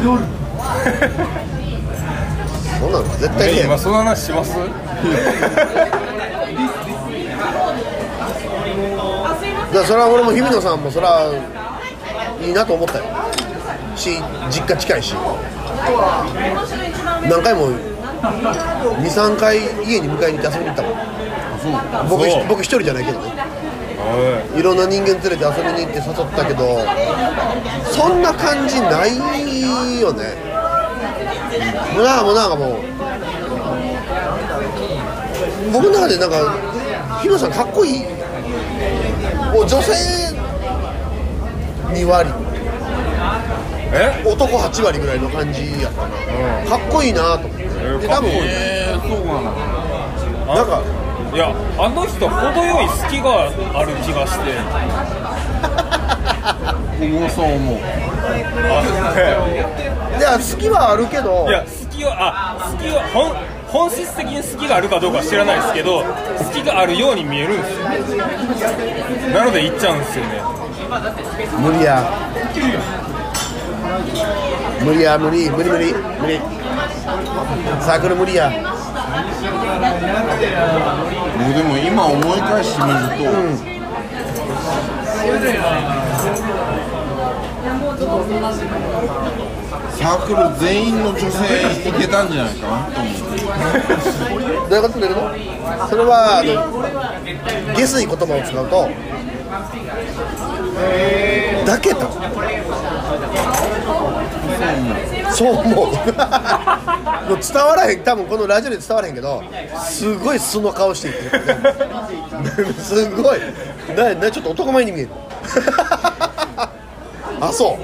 そんなの絶対嫌や今その話します？(laughs) それは俺も日比野さんもそれはいいなと思ったよ。し実家近いし。何回も23回家に迎えに行って遊びに行ったもん。僕そう。僕一人じゃないけどね。はい。ろんな人間連れて遊びに行って誘ったけどそんな感じないよね。もうなんかもうなんかもう。僕の中でなんかヒロさんかっこいい。もう女性2割。え？男8割ぐらいの感じやったな、かっこいいなと思って。で多分えー、そうかななんかいやあの人程よい隙がある気がして。(laughs) 僕もそう思う。あいや好きはあるけど。いや隙はあ隙は本本質的に隙があるかどうかは知らないですけど隙があるように見えるんですよ。なので行っちゃうんですよね。無理や。無理や無理。無理無理。無理。サークル無理や。僕でも今思い返してみると、サークル全員の女性いけたんじゃないかなと思ってどういうことだけどそれはあの下水言葉を使うとだけどそう思う。もう伝わらへん。多分このラジオで伝わらへんけどすごい素の顔して言ってる。すごい。ななちょっと男前に見える。あそう。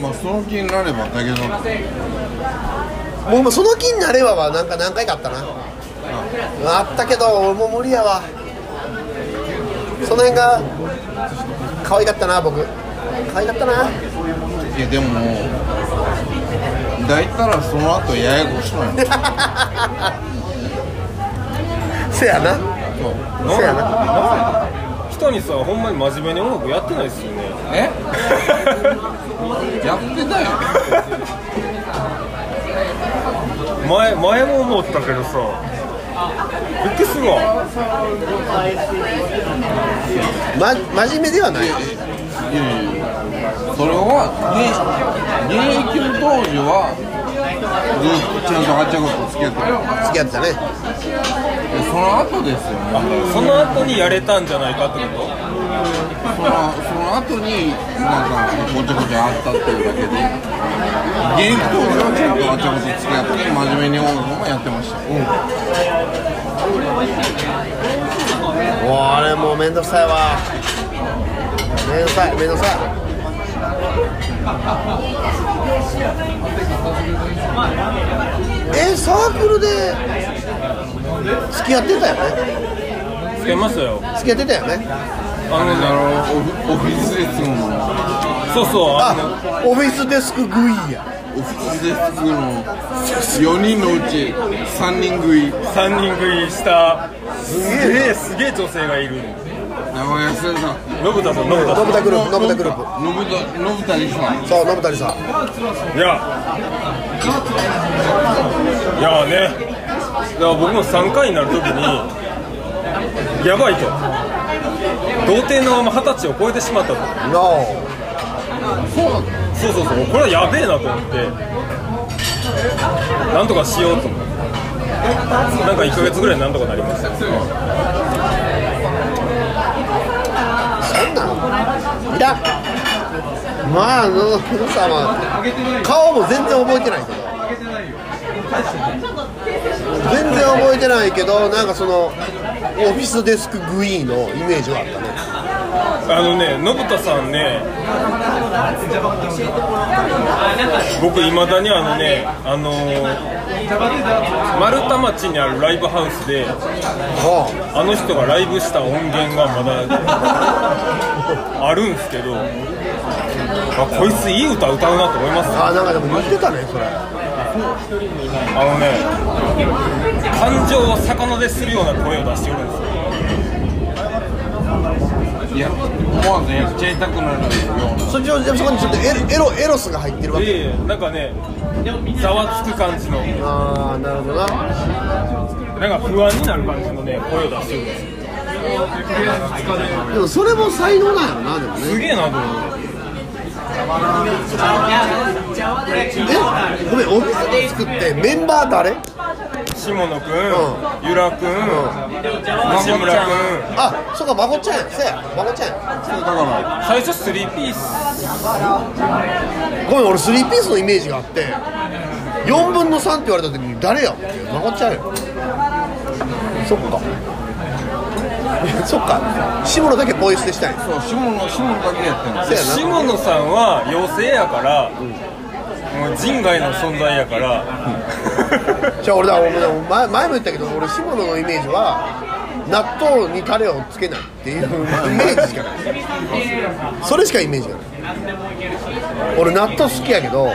まあその気になればだけど。もう今その気になればはなんか何回かあったな。あったけど俺もう無理やわ。その辺が可愛かったな僕。可愛かったな。いやでも大体らその後ややこしくなる。(laughs) せやな。そう。せやな人にさほんまに真面目に音楽やってないですよね。え？(laughs) やってたよ前前も思ったけどさびっくりするわま真面目ではない。いやいやいや。それはね現役の当時はずっとちゃんとあっちゃことつけてる付き合ってたねその後ですよね。その後にやれたんじゃないかってこと？そのその後になんかごちゃごちゃあったっていうだけで。現役当時はちゃんとあっちゃこと付き合って真面目に音楽もやってました。もうあれもうめんどくさいわ。めんどくさいめんどくさいえサークルで付き合ってたよね？つけましたよ。付き合ってたよね？あのねあのオフオフィスレッスンの。そうそうあオフィスデスクグイや。オフィスレッスンの4人のうち3人食い。3人食いしたすげえすげえ女性がいる名前忘れた信太さん信太さ信太グループ信太グループ信田信田理さんそう信谷さんいやいやねだから僕も3回になるときにやばいと童貞のまま二十歳を超えてしまったと No そうそうそうこれはやべえなと思ってなんとかしようと思ってなんか1ヶ月ぐらいなんとかなりましたそんなんいらんまあ野さんは顔も全然覚えてないけど。全然覚えてないけどなんかそのオフィスデスクグイーのイメージはあったね。あのね信太さんね僕いまだにあのねあのー丸太町にあるライブハウスではあの人がライブした音源がまだあるんですけどあこいついい歌歌うなと思いますああなんかでも言ってたねそれ。あのね感情を逆なでするような声を出しておるんですよいや思わずやっちゃいたくなるような。そっちのそこにちょっとエロエロエロスが入ってるわけ。でなんかねざわつく感じの。ああなるほどな。なんか不安になる感じのね声を出してるんですよでもそれも才能なんやろなでもね。すげえなと思ってえごめんオフィスデスクってメンバー誰？下野くん、うゆらくん、西村くん。あそうかまこちゃんや。せやまこちゃんや。だから最初スリーピース。ごめん俺スリーピースのイメージがあって4分の3って言われた時に誰やってまこちゃんや。そっか。い (laughs) やそっか。下野だけポイ捨てしたいそう下野下野だけやってんの。せやな。下野さんは妖精やから、もう人外の存在やから、(laughs) じゃあ俺だ俺だ前前も言ったけど俺下野のイメージは納豆にタレをつけないっていうイメージしかない。それしかイメージがない。俺納豆好きやけど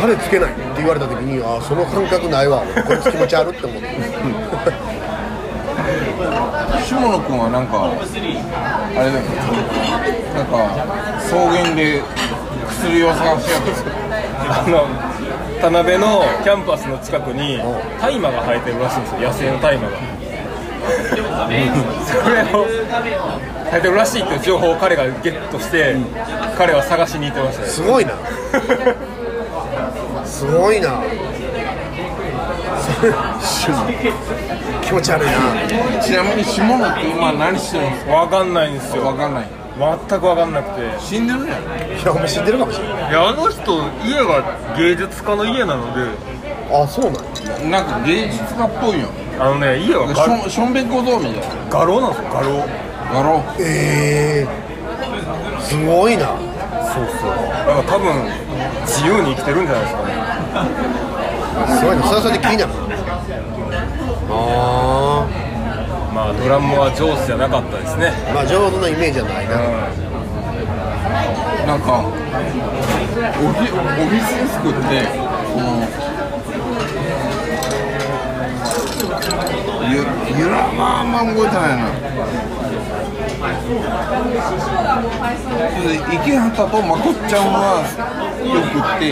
タレつけないって言われた時にあその感覚ないわ。こいつ気持ち悪って思って。(laughs) 下野君はなんかあれだよ。なんか草原で薬を探しやってあの田辺のキャンパスの近くに大麻が生えてるらしいんですよ。野生の大麻が。それを生えてるらしいっていう情報を彼がゲットして彼は探しに行ってましたよすごいな。すごいな。(laughs) 気持ち悪いな。ちなみに下野って今何してるんですわかんないんですよ。かわかんない全くわかんなくて。死んでるじゃんいやお前知ってるかもしれない。いやあの人家が芸術家の家なので。あそうなんや。なんか芸術家っぽいよ。あのね家はし画ょしょんべん小僧みたいな。画廊なんですよ画廊やろうええー、すごいな。そうそう。だから多分自由に生きてるんじゃないですかね。(laughs) すごいな。それはそれで気になる。あまあドラムは上手じゃなかったですね。あまあ上手なイメージはないな、なんかオフィオフィスデスクってそのゆゆらまあまあ動いてな。いなで池畑とまこっちゃんはよくって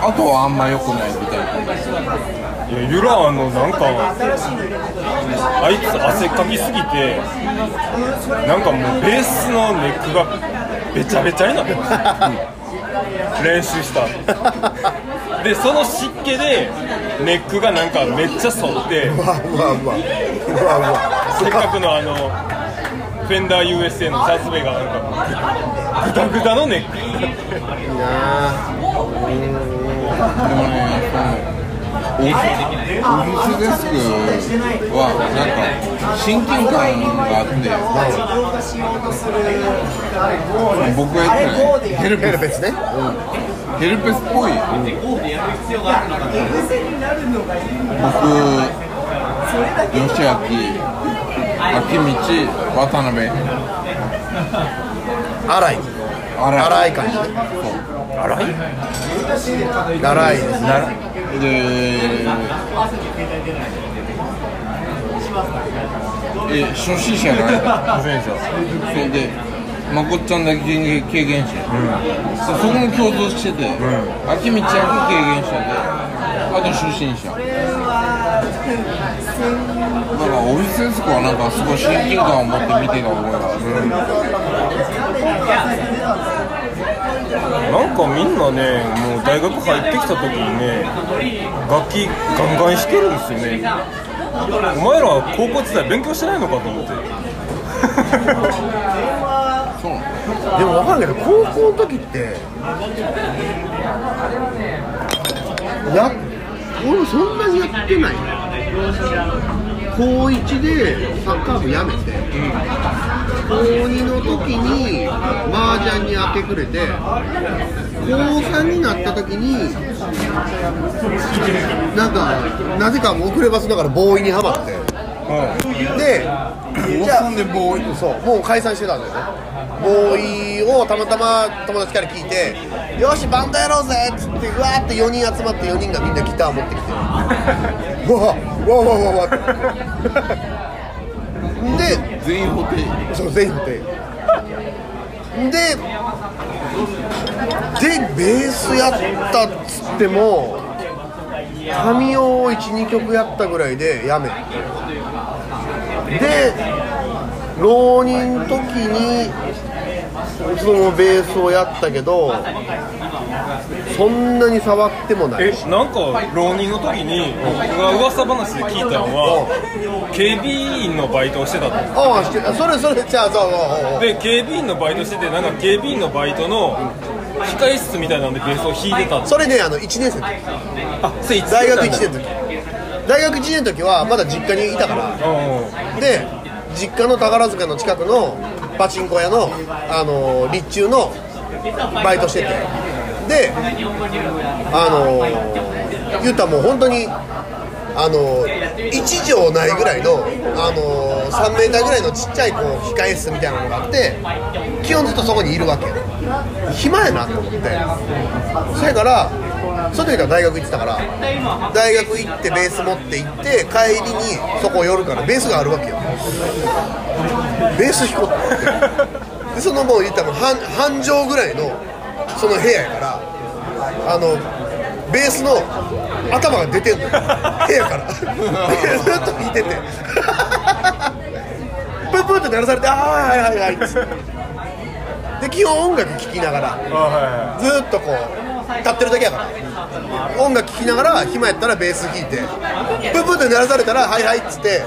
あとはあんまよくないみたいな。いやユラあのなんかあいつ汗かきすぎてなんかもうベースのネックがべちゃべちゃになってます練習した。でその湿気でネックがなんかめっちゃ反ってせっかくのあのフェンダー USA のチャースベがなんかグダグダのネック。いいなオフィスデスクはなんか親近感があって僕が言ってないヘルペスねヘルペスっぽい。僕吉明秋道渡辺。荒い荒荒い感じね荒い？荒いですね。でえ初心者の間初心者それでまこっちゃんだけ経経験者、でそこも共通してて、秋道ちゃんが経験者であと初心者。だからオフィスデスクはなんかすごい親近感を持って見てた覚えがある、なんかみんなねもう大学入ってきた時にね楽器ガンガン弾けるんですよね。お前らは高校時代勉強してないのかと思って。(laughs) でも分かんないけど高校の時ってや俺そんなにやってない。高1でサッカー部やめて、高2の時に麻雀に明け暮れて高3になった時になんかなぜか遅ればせながらボーイにはまって。でじゃあでボーイそう。もう解散してたんだよね。ボーイをたまたま友達から聞いて「よしバンドやろうぜ!」っつってうわーって4人集まって4人がみんなギター持ってきて。う (laughs) わわわわわわって (laughs) (laughs) で全員補定そう全員でででベースやったっつっても神を12曲やったぐらいでやめ。てで浪人の時にそのベースをやったけどそんなに触ってもない。えなんか浪人の時に僕が噂話で聞いたのは警備員のバイトをしてたと。ああそれそれじゃあそうそうで警備員のバイトしててなんか警備員のバイトの控え室みたいなんでベースを弾いてた。んそれねあの1年生の時。あそれ大学1だ年の時。大学1年の時はまだ実家にいたから。うんで実家の宝塚の近くのパチンコ屋の、あの立中のバイトしててであの言ったらもう本当にあの1畳ないぐらいのあの3メーターぐらいのちっちゃいこう控え室みたいなのがあって基本ずっとそこにいるわけ。暇やなと思って。そやからその時から大学行ってたから大学行ってベース持って行って帰りにそこ寄るからベースがあるわけよ。ベース弾こうって。でそのもう言ったら半半畳ぐらいのその部屋やからあのベースの頭が出てんのよ。部屋から。でずっと弾いてて。プンプンって鳴らされて「ああはいはいはい」で基本音楽聴きながらずーっとこう立ってるだけやから。音楽聴きながら暇やったらベース弾いてプンプンって鳴らされたら「はいはい」っつって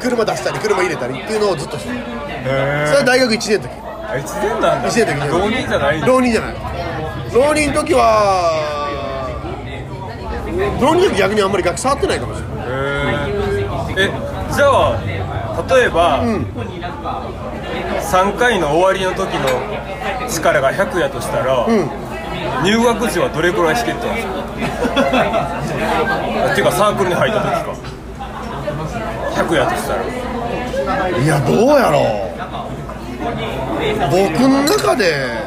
車出したり車入れたりっていうのをずっとしてそれは大学1年の時え一年なんだ。1年の時浪人じゃないんだ浪人じゃない。浪人の時は浪人の時逆にあんまり楽器触ってないかもしれない。えじゃあ例えば、3回の終わりの時の力が100やとしたら、入学時はどれくらい弾けてたんですか？(laughs) っていうかサークルに入った時か。100やとしたら。いやどうやろう僕の中で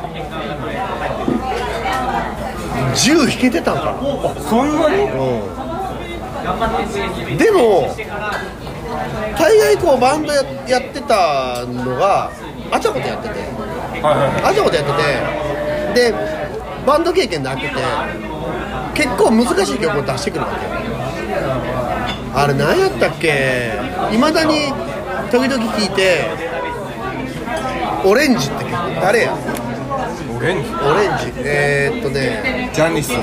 10弾けてたんかな。そんなに？でも大概こうバンドややってたのがあちゃことやってて。あちゃことやってて。でバンド経験で開けて結構難しい曲を出してくるわけあれ何やったっけ？いまだに時々聴いて「オレンジ」って曲誰や？いオレンジ？オレンジ。えー、っとね。ジャニス。違う。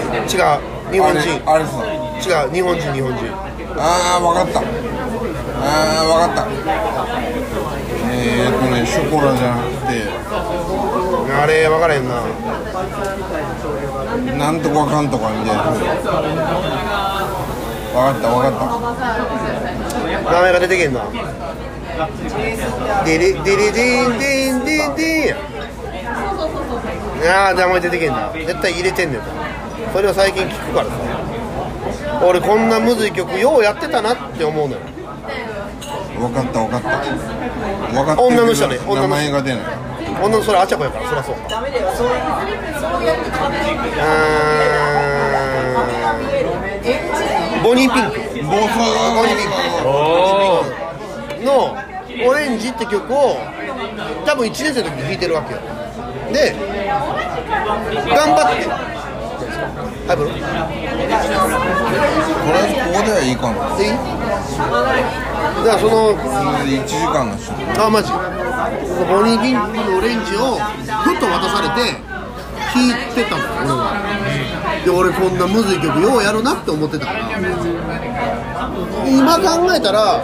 日本人。あれ違う。日本人日本人。ああ分かった。ああ分かった。えー、っとねショコラじゃなくて。あれ分からへんな。なんとかかんとかみたいな。分かった分かっ名前が出てけんなデリデリディンディンディンディンああ名前出てけんな。絶対入れてんねんそれを最近聞くからさ。俺こんなむずい曲ようやってたなって思うのよ。た分かった分かった。分かってる女の人ね女の人。名前が出ない。女のそれあちゃこやからそりゃそう。かあーボニーピンク。ボニーピンク。おおの「オレンジ」って曲を多分1年生の時に弾いてるわけよ。で頑張って。はいブロこれここではいいかな。でいい？だからそのそれで1時間の人あマジ。ボニーピンクのオレンジをふっと渡されて弾いてたの俺は。で俺こんなむずい曲ようやるなって思ってたから。今考えたら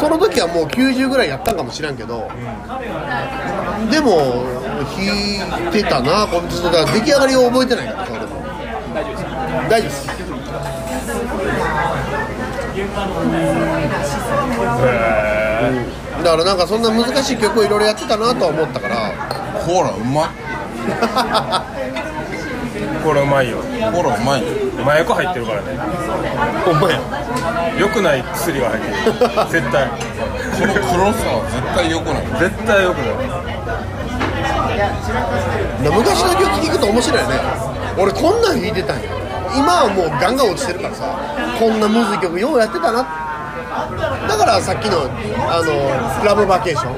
その時はもう90ぐらいやったんかもしらんけどでも弾いてたなこのちょっとだ出来上がりを覚えてないからそれも。大丈夫です。だからなんかそんな難しい曲をいろいろやってたなとは思ったから。ほらうまいこれうまいよ。ほらうまい麻薬入ってるからね。ほんまや良くない薬が入ってる。絶対。この黒さは絶対良くない。絶対良くない。昔の曲聴くと面白いよね。俺こんなん弾いてたんや。今はもうガンガン落ちてるからさ。こんなむずい曲ようやってたなだからさっきのあのラブバケーション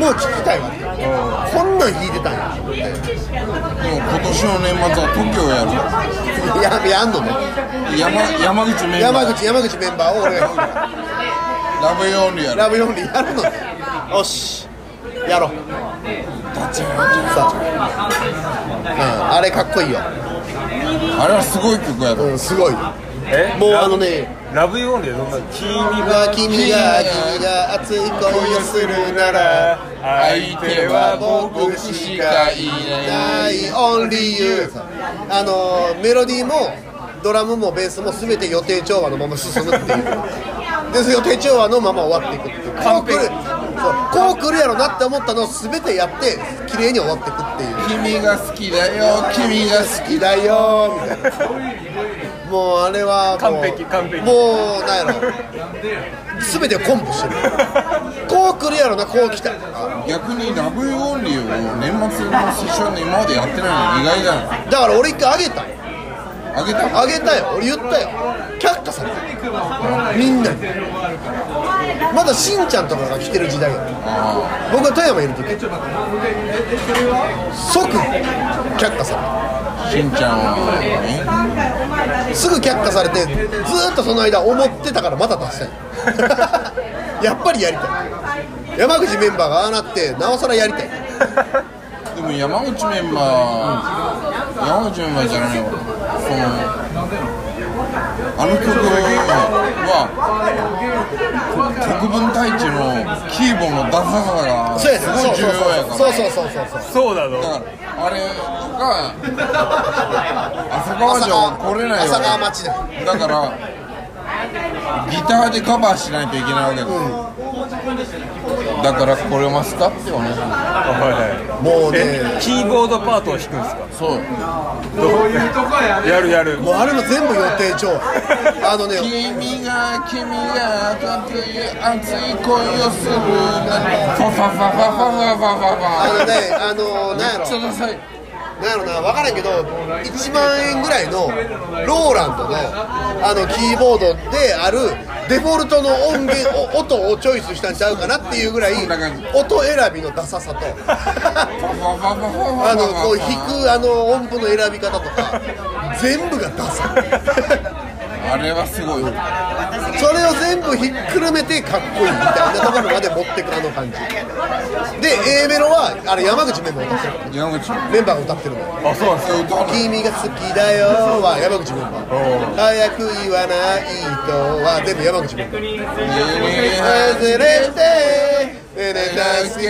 もう聴きたいわけ。こんなん弾いてたんやでも今年の年末は TOKIO やる。ややんのね。山山口メンバー。山口山口メンバーを俺がラブヨンリやるラブヨンリーやるの。ねよしやろう。さあ、うん、あれかっこいいよ、あれはすごい曲やろ。うん、すごい。え？もうラあのねラブユーオンリーどんな君が君が君が熱い恋をするなら相手は僕しかいない。ない Only You あのメロディーもドラムもベースも全て予定調和のまま進むっていう。で予定調和のまま終わっていくっていう。こう来る。こう来るやろなって思ったのを全てやって綺麗に終わっていくっていう。君が好きだよ君が好好きだよみたいなもうあれはもう完璧。完璧もうなんやろ。全てコンボしてる。(laughs) こう来るやろなこう来たき逆にラブヨンリーを年末のセッションで今までやってないの意外じゃないだから俺一回あげた。よあげた？あげたよ。俺言ったよ。却下された。みんなに。まだしんちゃんとかが来てる時代や。あ僕が富山いる時。即却下さあしんちゃんはね。すぐ却下されてずーっとその間思ってたからまた出したいやっぱりやりたい。山口メンバーがああなってなおさらやりたい。でも山口メンバー山口メンバーじゃないわそのあの曲は国分太一のキーボンのダサさがすごい重要やからそうそうそうそうそう。そうなの。だからあれが浅川城は来れないわ浅川町だからギターでカバーしないといけないわけです、だからこれますかってお願いしまはいはい。もうね。えキーボードパートを弾くんですか？すそう。どうやるやる。もうあれも全部予定 (laughs) あのね。君が君が熱い熱い恋をするな。ファファファファファファファファあのねあのなんやろ。めっちゃダサいなんやろな分からんけど1万円ぐらいのローランドのあのキーボードであるデフォルトの音源お音をチョイスしたんちゃうかなっていうぐらい音選びのダサさと。あのこう弾くあの音符の選び方とか全部がダサあれはすごい。それを全部ひっくるめてかっこいいみたいなところまで持ってくあの感じ。で A メロはあれ山口メンバーが歌ってる山口。メンバーが歌ってるの。あそうなんですか。歌うの君が好きだよは山口メンバー。早く言わないとは全部山口メンバー。忘れてねね大好き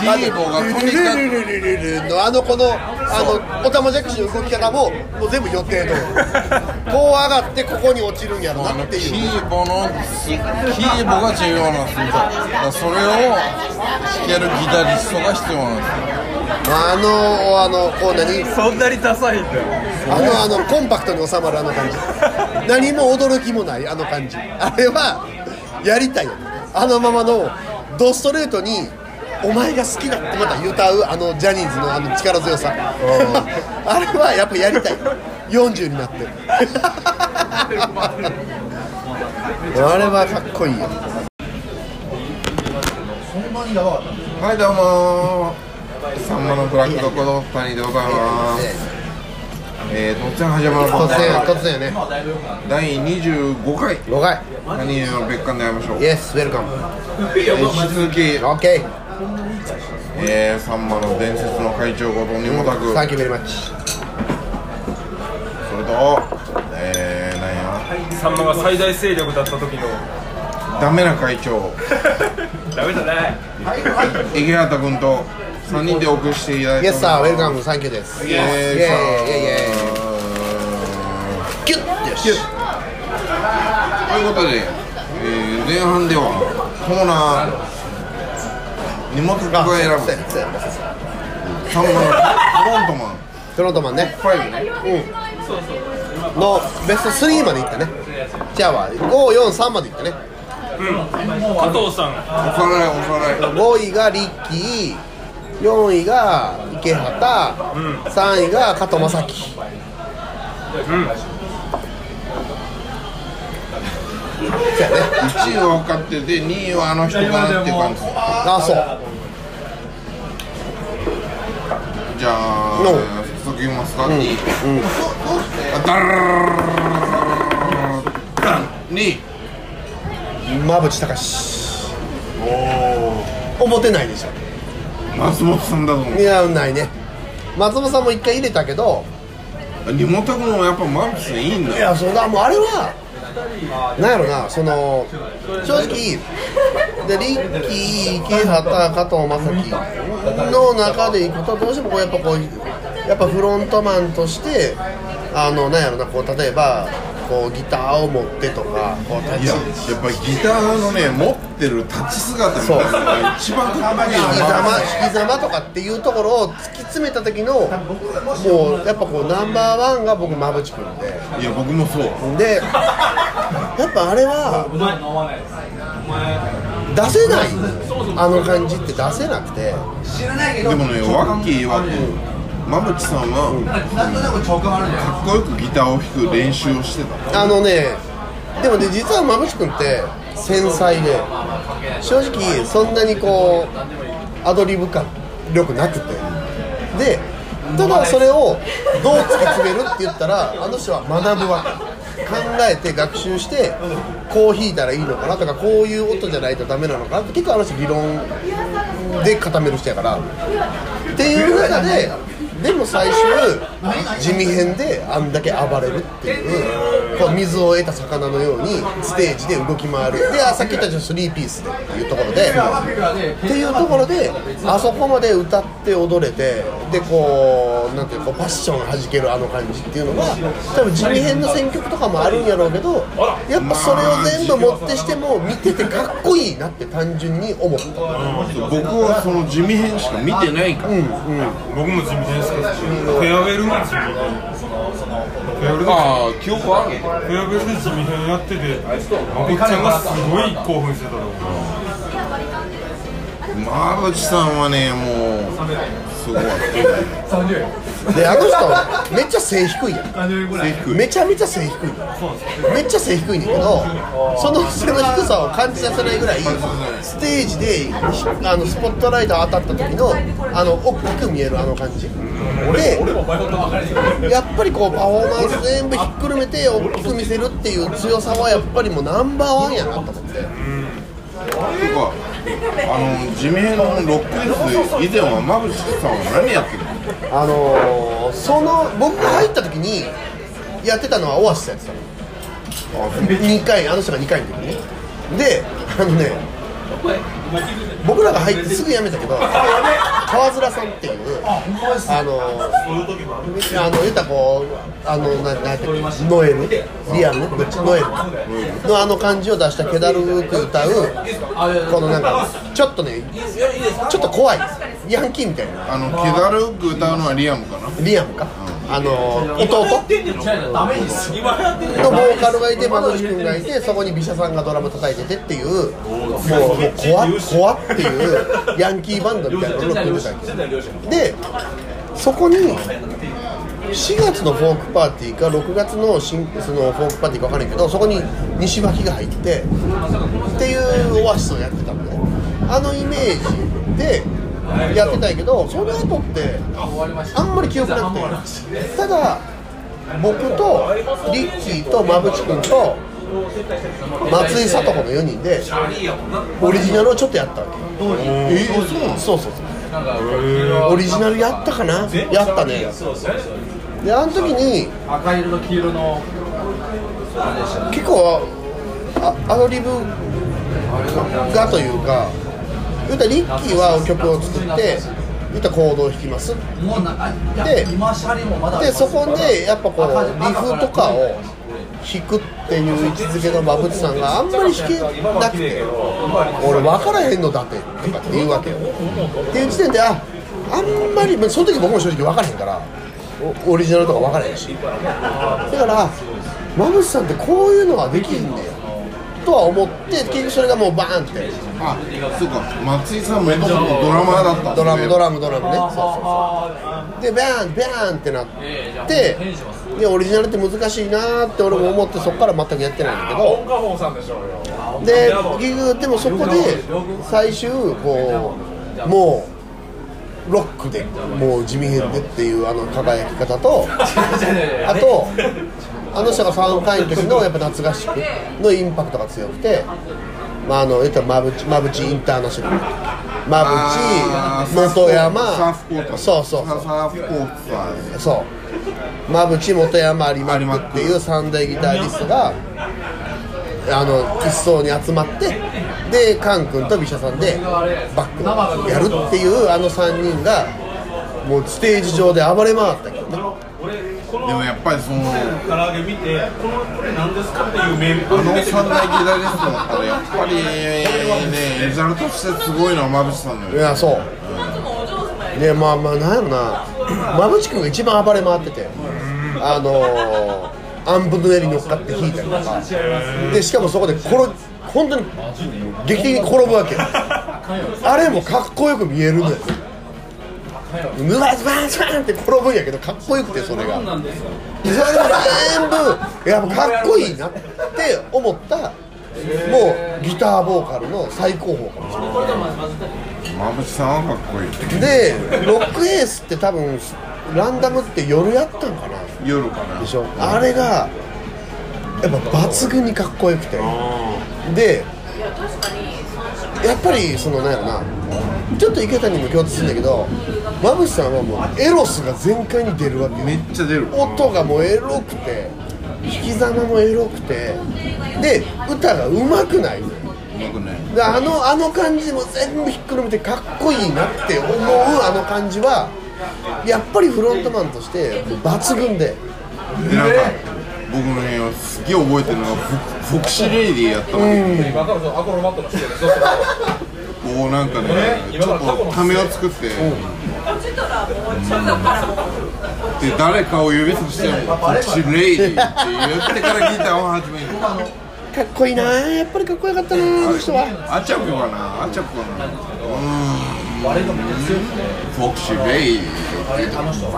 ヒーローがとにかルルルルのあのこのあのおたまじゃくしの動き方ももう全部予定通り。(laughs) こう上がってここに落ちるんやろなっていう。キーボのキーボが重要なんですみそれを弾けるギタリストが必要なんですあのあのこう何？そんなにダサいんだよあのあのコンパクトに収まるあの感じ何も驚きもないあの感じ。あれはやりたい。あのままのドストレートにお前が好きだ」ってまた歌うあのジャニーズのあの力強さ。あれはやっぱやりたい。40になって。あれはかっこいいよ。はいどうもさんまのフラッグドコド谷でございます。えー、とっちゃん始まる突然突然ね。第25回。5回。谷の別館で会いましょう、イエスウェルカムえー引き続き、オッケえー、さんまの伝説の会長ことにもたく。ーサンキューベリーマッチ。それとえー、なんや。さんまが最大勢力だった時の。ダメな会長。(laughs) ダメじゃない。池畑君と3人でお送りしていただいてイエスサーウェルカムサンキューです。イエーイイエー。イイエーイイエーイキュッ。よしということで、えー、前半ではコーナー荷物が。選ぶ。そうやそうやサンマのフロントマン。トロントマンね。5ね。うん。のベスト3までいったね。じゃあは543までいったね。加藤さん。おさらいおさらい。5位がリッキー。4位が池畑、3位が加藤正樹そうやね1位は分かってて2位はあの人かなっていう感じ。ああそう。じゃあの。早速言いますか、2位。あダラー2位馬淵隆思ってないでしょ松本さんだと思ういやないね松本さんも一回入れたけど荷物君もやっぱマルチさんいいんだいやそうだもうあれはなんやろなその正直でリッキー池畑加藤正樹の中でいくとどうしてもこうやっぱこうやっぱフロントマンとしてあのなんやろなこう例えばこうギターを持ってとかこう立いやち。やっぱりギターのね持ってる立ち姿みたいなのが一番かっこいいよ引きざま引きざまとかっていうところを突き詰めた時のもうやっぱこうナンバーワンが僕馬淵君で。いや僕もそう。でやっぱあれは出せない。あの感じって出せなくて。でもねワッキーは馬淵さんはかっこよくギターを弾く練習をしてた。あのねでもね実は馬淵君って繊細で正直そんなにこうアドリブ感力なくて。でただそれをどう突き詰めるって言ったらあの人は学ぶわけ。考えて学習してこう弾いたらいいのかなとかこういう音じゃないとダメなのかなって結構あの人理論で固める人やから。っていう中ででも最終地味編であんだけ暴れるっていうこう水を得た魚のようにステージで動き回る。であさっき言ったスリーピースでっていうところで。っていうところであそこまで歌って踊れてでこうなんていうかパッション弾けるあの感じっていうのが多分地味編の選曲とかもあるんやろうけどやっぱそれを全部持ってしても見ててかっこいいなって単純に思った。僕はその地味編しか見てないから、僕も地味ですけどフェアウェルも地味編フェアウェルでああ記憶ある？フェアウェルで地味編やっててまこっちゃんがすごい興奮してたと思う。馬淵さんはねもうすごい。であの人めっちゃ背低いやん。めちゃめちゃ背低い。のめっちゃ背低いんだけどその背の低さを感じさせないぐらいステージであのスポットライト当たった時のあの大きく見えるあの感じ。でやっぱりこうパフォーマンス全部ひっくるめて大きく見せるっていう強さはやっぱりもうナンバーワンやなと思ってか。あの地味編のロック以前は馬淵さんは何やってるの？あのー、その僕が入った時にやってたのはオアシスやってたの。2回あの人が2回の時に。であのね僕らが入ってすぐ辞めたけど川面さんっていうあのあの言ったらこうあのななんやったっけ？ノエル？リアルノエル。のあの感じを出した気だるく歌うこのなんかちょっとねちょっと怖い。ヤンキーみたいな。あの気だるく歌うのはリアムかな？リアムか、あの弟の？ボーカルがいてマドリ君がいてそこに美写さんがドラム叩いててっていうもうもう怖っ怖っっていうヤンキーバンドみたいなのを組んでたわけでそこに4月のフォークパーティーか6月の新そのフォークパーティーか分からんけどそこに西脇が入ってっていうオアシスをやってたのね。あのイメージでやってたんやけどその後ってあんまり記憶なくて。ただ僕とリッキーと馬淵君と松井聡子の4人でオリジナルをちょっとやったわけ。えそうそうそう。オリジナルやったかな？やったね。であの時に赤色と黄色の結構あアドリブがというか言うたらリッキーは曲を作って言ったらコードを弾きます。ででそこでやっぱこうリフとかを弾くっていう位置づけの馬淵さんがあんまり弾けなくて俺分からへんのだってとかって言うわけよ。っていう時点でああんまりまあその時僕も正直分からへんからおオリジナルとか分からへんし。だから馬淵さんってこういうのはできんねやとは思って結局それがもうバーンって。あそうか。松井さんもドラマーだったんドラムドララムドラムね。そうそうそう。でバーンバーンってなってでオリジナルって難しいなーって俺も思ってそこから全くやってないんだけど。で結局でもそこで最終こうもうロックでもう地味編でっていうあの輝き方と (laughs) あとあの人が3回の時のやっぱ夏合宿のインパクトが強くてまああの言ったら馬淵馬淵インターナショナル。馬淵本山。そうそうそう。そう。馬淵本山有馬っていう三大ギタリストがあの一層に集まってでカン君と美写さんでバックをやるっていうあの3人がもうステージ上で暴れ回ったけどねでもやっぱりその唐揚げ見て、このこれ何ですかっていうメー。ルあの三大ギタリストだったらやっぱりねビジュアルとしてすごいのは馬淵さんだよいやそうでまあまあなんやろな馬淵君が一番暴れ回っててあのーアンプの上に乗っかって弾いたりとかでしかもそこで転本当に劇的に転ぶわけあれもかっこよく見えるのよぬわずばんずばんって転ぶんやけどかっこよくてそれが。それも全部やっぱかっこいいなって思ったもうギターボーカルの最高峰かもしれない。馬淵さんはかっこいい。でロックエースって多分ランダムって夜やったんかな？夜かな。でしょ？あれがやっぱ抜群にかっこよくて。でやっぱりそのなんやろなちょっと池谷にも共通するんだけど馬淵さんはもうエロスが全開に出るわけめっちゃ出る。音がもうエロくて弾きざまもエロくてで歌が上手くないであのあの感じも全部ひっくるめてかっこいいなって思うあの感じはやっぱりフロントマンとして抜群で。でなんか僕のねすげえ覚えてるのがフォクシーレイディーやったの。にうなんかねちょっとためを作って。で誰かを指さしてフォクシーレイディーって言ってからギターを始める。かっこいいな。やっぱりかっこよかったなあの人は。あちゃこかなあちゃこかな。うーん。フォクシーレイディ。ーって言って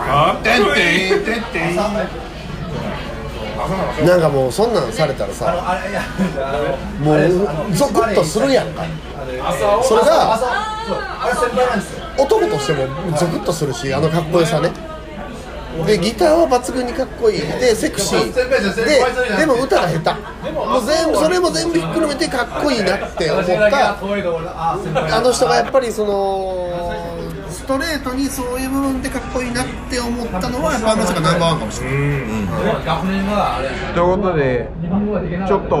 あてんてんてんてんなんかもうそんなんされたらさもうゾクッとするやんか。それが男としてもゾクッとするしあのかっこよさね。でギターは抜群にかっこいい。でセクシー。ででも歌が下手。もう全部それも全部ひっくるめてかっこいいなって思った。あの人がやっぱりそのストレートにそういう部分でかっこいいなって思ったのはやっぱあの人がナンバーワンかもしれない学年があれということでちょっと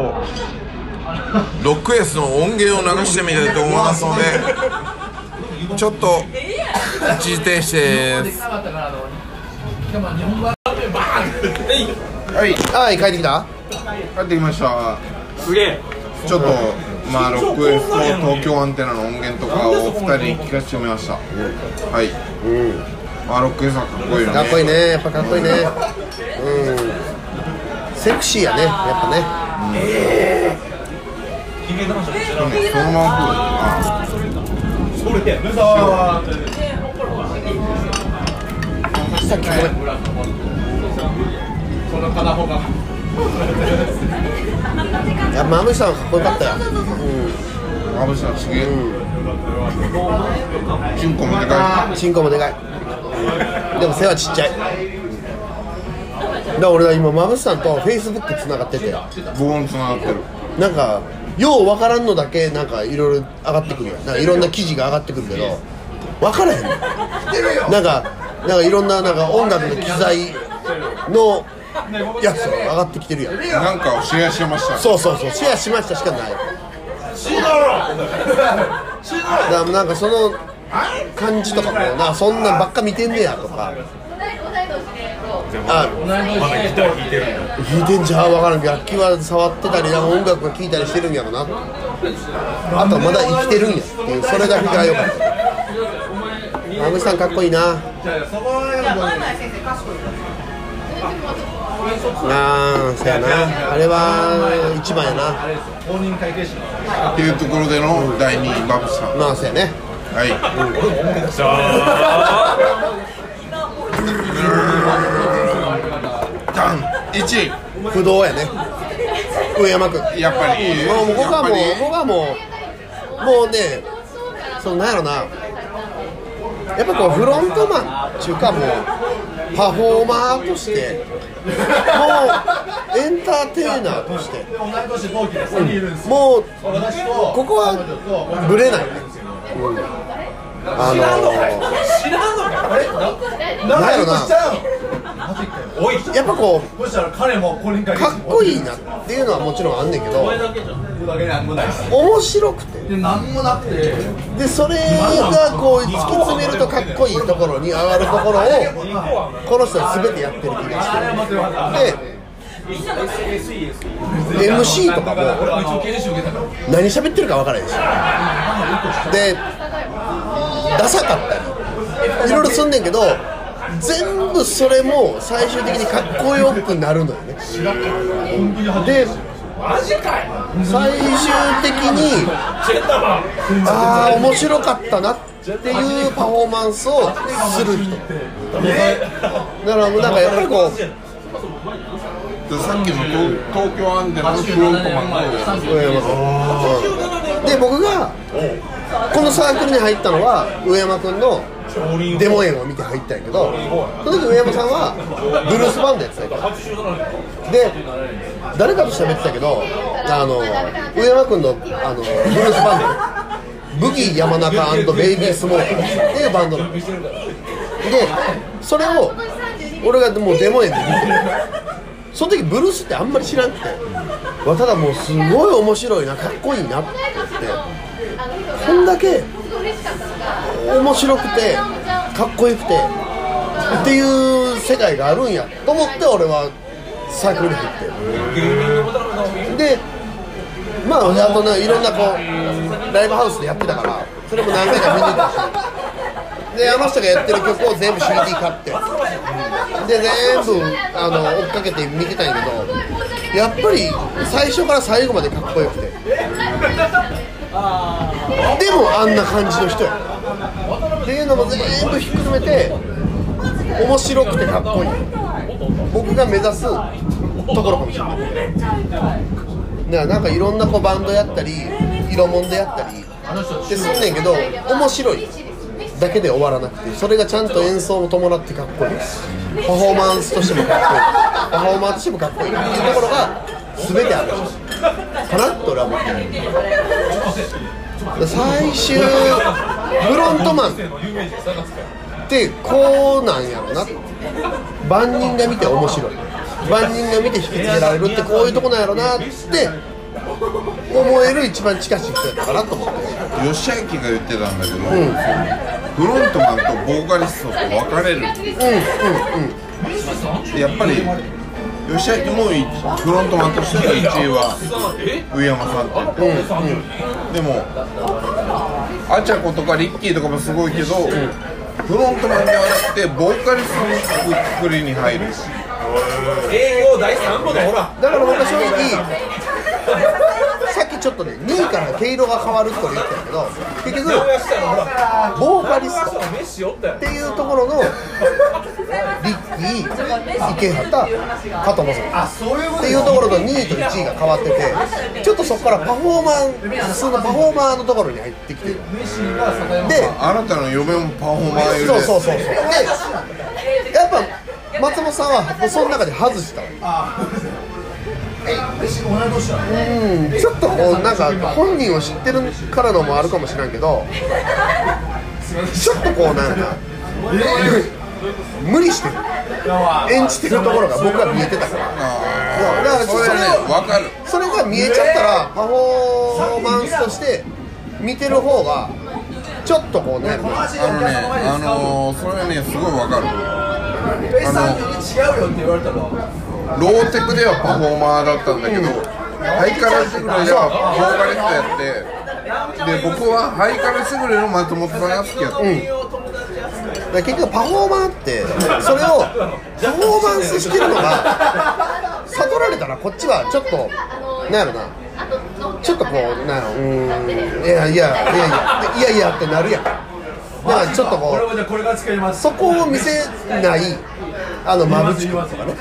ロックエースの音源を流してみたいと思いますのでちょっと一時停止ですはい。はい帰ってきた。帰ってきました。すげえ。ちょっとまあロックエースと東京アンテナの音源とかを2人に聞かせてみました。はい。まあロックエースはかっこいいよね。かっこいいね。やっぱかっこいいね。うん。セクシーやね。やっぱね。そのままあさっきごめんいやマムシさんはかっこよかったよ。まぶしさすげえ。チンコもでかチンコもでかい。でも背はちっちゃい。だから俺は今マブスさんとフェイスブックつながってて。いボーンつながってる。なんかよう分からんのだけなんかいろいろ上がってくるよ。なんかいろんな記事が上がってくるけど分からへんの。なんかなんかいろんななんか音楽の機材のやつが上がってきてるやん。なんかをシェアしてましたそうそうそうシェアしましたしかない。だからなんかその感じとかもなそんなんばっか見てんねやとか。あ弾いてんじゃん分からん楽器は触ってたりなんか音楽が聴いたりしてるんやろな。あとはまだ生きてるんやっていうそれだけが良かったマムシさんかっこいい。なああそやな。あれは一番やな。っていうところでの第2位バブさん。まあそやね。はい。ダン1位不動やね。上山君。やっぱり。もう僕はもう僕はもうもうねそのなんやろな。やっぱこうフロントマンっていうかもうパフォーマーとして。もうエンターテイナーとして。もうここはぶれない。ね、うんあのー、なんやろなやっぱこうかっこいいなっていうのはもちろんあんねんけど面白くて。でそれがこう突き詰めるとかっこいいところに上がるところをこの人は全てやってる気がしてで MC とかも何喋ってるか分からないですよでダサかったりいろいろすんねんけど全部それも最終的にかっこよくなるのよね。で最終的にああ面白かったなっていうパフォーマンスをする人。だからなんかやっぱりこうでさっきの東東京アンテナのフロントマンの上山君。で僕がこのサークルに入ったのは上山君のデモ演を見て入ったんやけどその時上山さんはブルースバンドやってたんやで誰かと喋ってたけどあの上山君のあのブルースバンド。ブギー山中ベイビースモーカーっていうバンド。なのでそれを俺がもうデモ演で見てその時ブルースってあんまり知らんくて。わただもうすごい面白いなかっこいいなって言って。こんだけ面白くてかっこよくてっていう世界があるんやと思って俺はサークルに入って。でまああとねいろんなこうライブハウスでやってたからそれも何回か見に行った。しであの人がやってる曲を全部 CD 買って。で全部あの追っかけて見てたんやけどやっぱり最初から最後までかっこよくて。でもあんな感じの人や。っていうのも全部ひっくるめて面白くてかっこいい。僕が目指すところかもしれない。だからなんかいろんなこうバンドやったり色もんでやったりってすんねんけど面白いだけで終わらなくてそれがちゃんと演奏も伴ってかっこいい。パフォーマンスとしてもかっこいい。パフォーマンスとしてもかっこいいっていうところが全てある。かなって俺は思ってる。最終フロントマンってこうなんやろな。万人が見て面白い。万人が見て引きつけられるってこういうとこなんやろなって思える一番近しい人やったかなと思って。吉明が言ってたんだけど、フロントマンとボーカリストと分かれる、やっぱり吉明もいフロントマンとしての1位は上山さんって言って、でもアチャコとかリッキーとかもすごいけど、フロントマンではなくてボーカリストのくくりに入る。英語第3部のほら。だから僕は正直さっきちょっとね2位から毛色が変わると言ってたけど結局ボーカリストっていうところのリッキー、池畑、加藤正そういうっていうところと2位と1位が変わっててちょっとそこからパフォーマン普通のパフォーマーのところに入ってきてる。であなたの嫁もパフォーマーいるそうそうそうそう。でやっぱ松本さんはその中で外したうん。ちょっとこうなんか本人を知ってるからのもあるかもしれんけどちょっとこうなんか無理してる。演じてるところが僕は見えてたから。だからそれはね分かる。それが見えちゃったらパフォーマンスとして見てる方がちょっとこうねあのねあのー、それはねすごい分かる。あの違ローテクではパフォーマーだったんだけど、ハイカラスグレではボーカリストやってで僕はハイカラスグレの松本さんが好きやった、だから結局パフォーマーってそれをパフォーマンスしてるのが悟られたらこっちはちょっとなんやろな。ちょっとこうなんやろ。うーん。いやいやいやいやいやいやってなるやん。だからちょっとこうそこを見せないあの馬淵君とかね。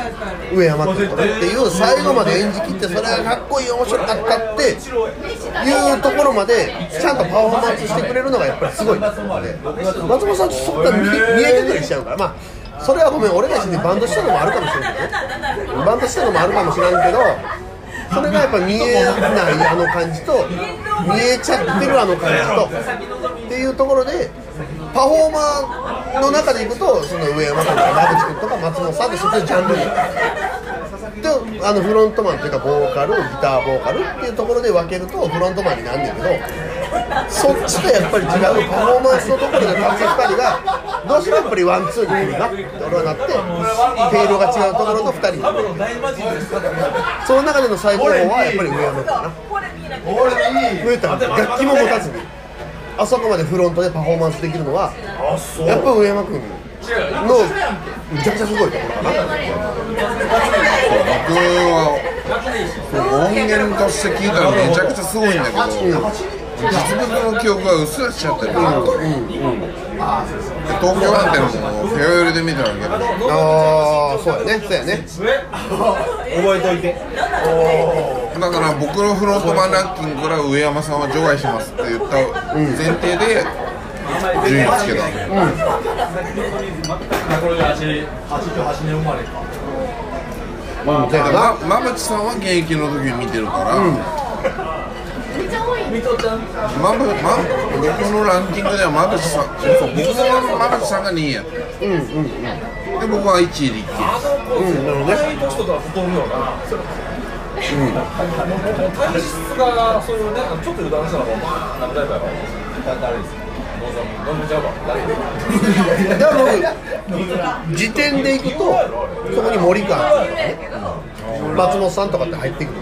上山君とかっていう最後まで演じきってそれがかっこいい面白かったっていうところまでちゃんとパフォーマンスしてくれるのがやっぱりすごい。松本さんってそんな見見えてくりしちゃうから。まあそれはごめん俺たちにバンドしたのもあるかもしれないけどバンドしたのもあるかもしれんけどそれがやっぱ見えないあの感じと見えちゃってるあの感じとっていうところでパフォーマーの中でいくとその上山君とか馬淵君とか松本さんってそっちのジャンルにであのフロントマンっていうかボーカルギターボーカルっていうところで分けるとフロントマンになんねんけどそっちとやっぱり違うパフォーマンスのところで立つ2人がどうしてもやっぱりワンツーに来るなって俺はなって毛色が違うところと2人。その中での最高峰はやっぱり上山君かな上田楽器も持たずにあそこまでフロントでパフォーマンスできるのはやっぱ上山君のむちゃくちゃすごいところかな。僕は音源として聞いたらめちゃくちゃすごいんだけど、実物の記憶がうっすらしちゃってる、東京アンテナもフェアウェルで見たんだけどああそうやねそうやね覚えといて。だから僕のフロントマンランキングから上山さんは除外しますって。言った前提で順位をつけた、まれかうんだから馬淵さんは現役の時に見てるから、まぶま僕のランキングでは馬淵さんそう僕の馬淵さんが2位や。ってで僕は1位で1位うん。なるほどね年とか太るよな体質がそういうねちょっと油断したらもう何だやろ誰ですか飲ん。じゃうわだから僕時点でいくとそこに森川ね松本さん。とかって入ってくる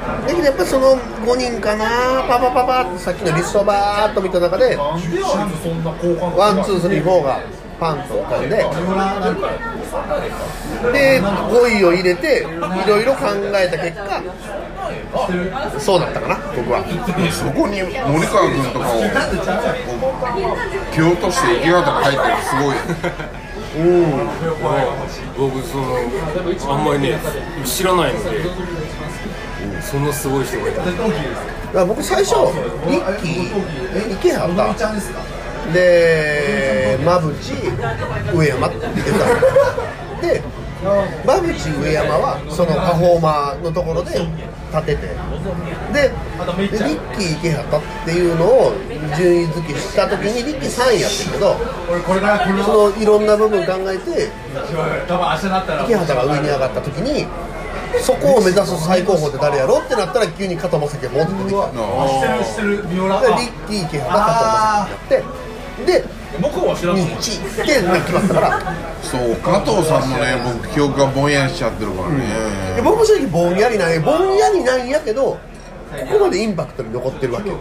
だけどやっぱりその5人かな。パパパパってさっきのリストバーっと見た中でワンtwo three four がパンと浮かんでで5位を入れていろいろ考えた結果そうだったかな僕は。そこに森川君とかを蹴落として池畑が入ってるのすごいよ。(laughs) 僕そのあんまりね知らないので、そんなすごい人がいた。だ僕最初リッキー池畑で馬淵上山って言ってた。ので馬淵上山はそのパフォーマーのところで立てて。ででリッキー池畑っていうのを順位付けした時にリッキー3位やってるけどそのいろんな部分考えて池畑が上に上がった時にそこを目指す最高峰って誰やろってなったら急に加藤正樹がボンって出てきた。あしてる三浦でリッキー池原が加藤正樹になってで向こうは知らんし日って決まったから。ーそう加藤さんもね僕記憶がぼんやりしちゃってるからね、で僕も正直ぼんやりなんやぼんやりなんやけどここまでインパクトに残ってるわけよ。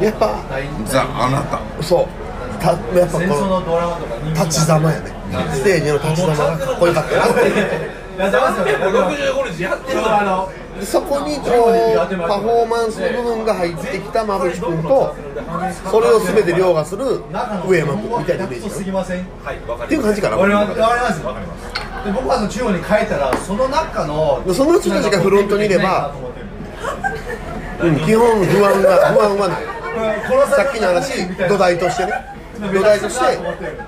やっぱザ・あなた。そう。たやっぱこの立ちざまやね。ステージの立ちざまがかっこよかったなってやってますよ。ね65日やってるそこにこうパフォーマンスの部分が入ってきた馬淵君とそれを全て凌駕する上山君みたいなイメージすぎませんはいっていう感じかな。わかりますわかりますで僕はあの中央に帰ったらその中のその人たちがフロントにいればうん。基本不安が不安はない。さっきの話土台としてね土台として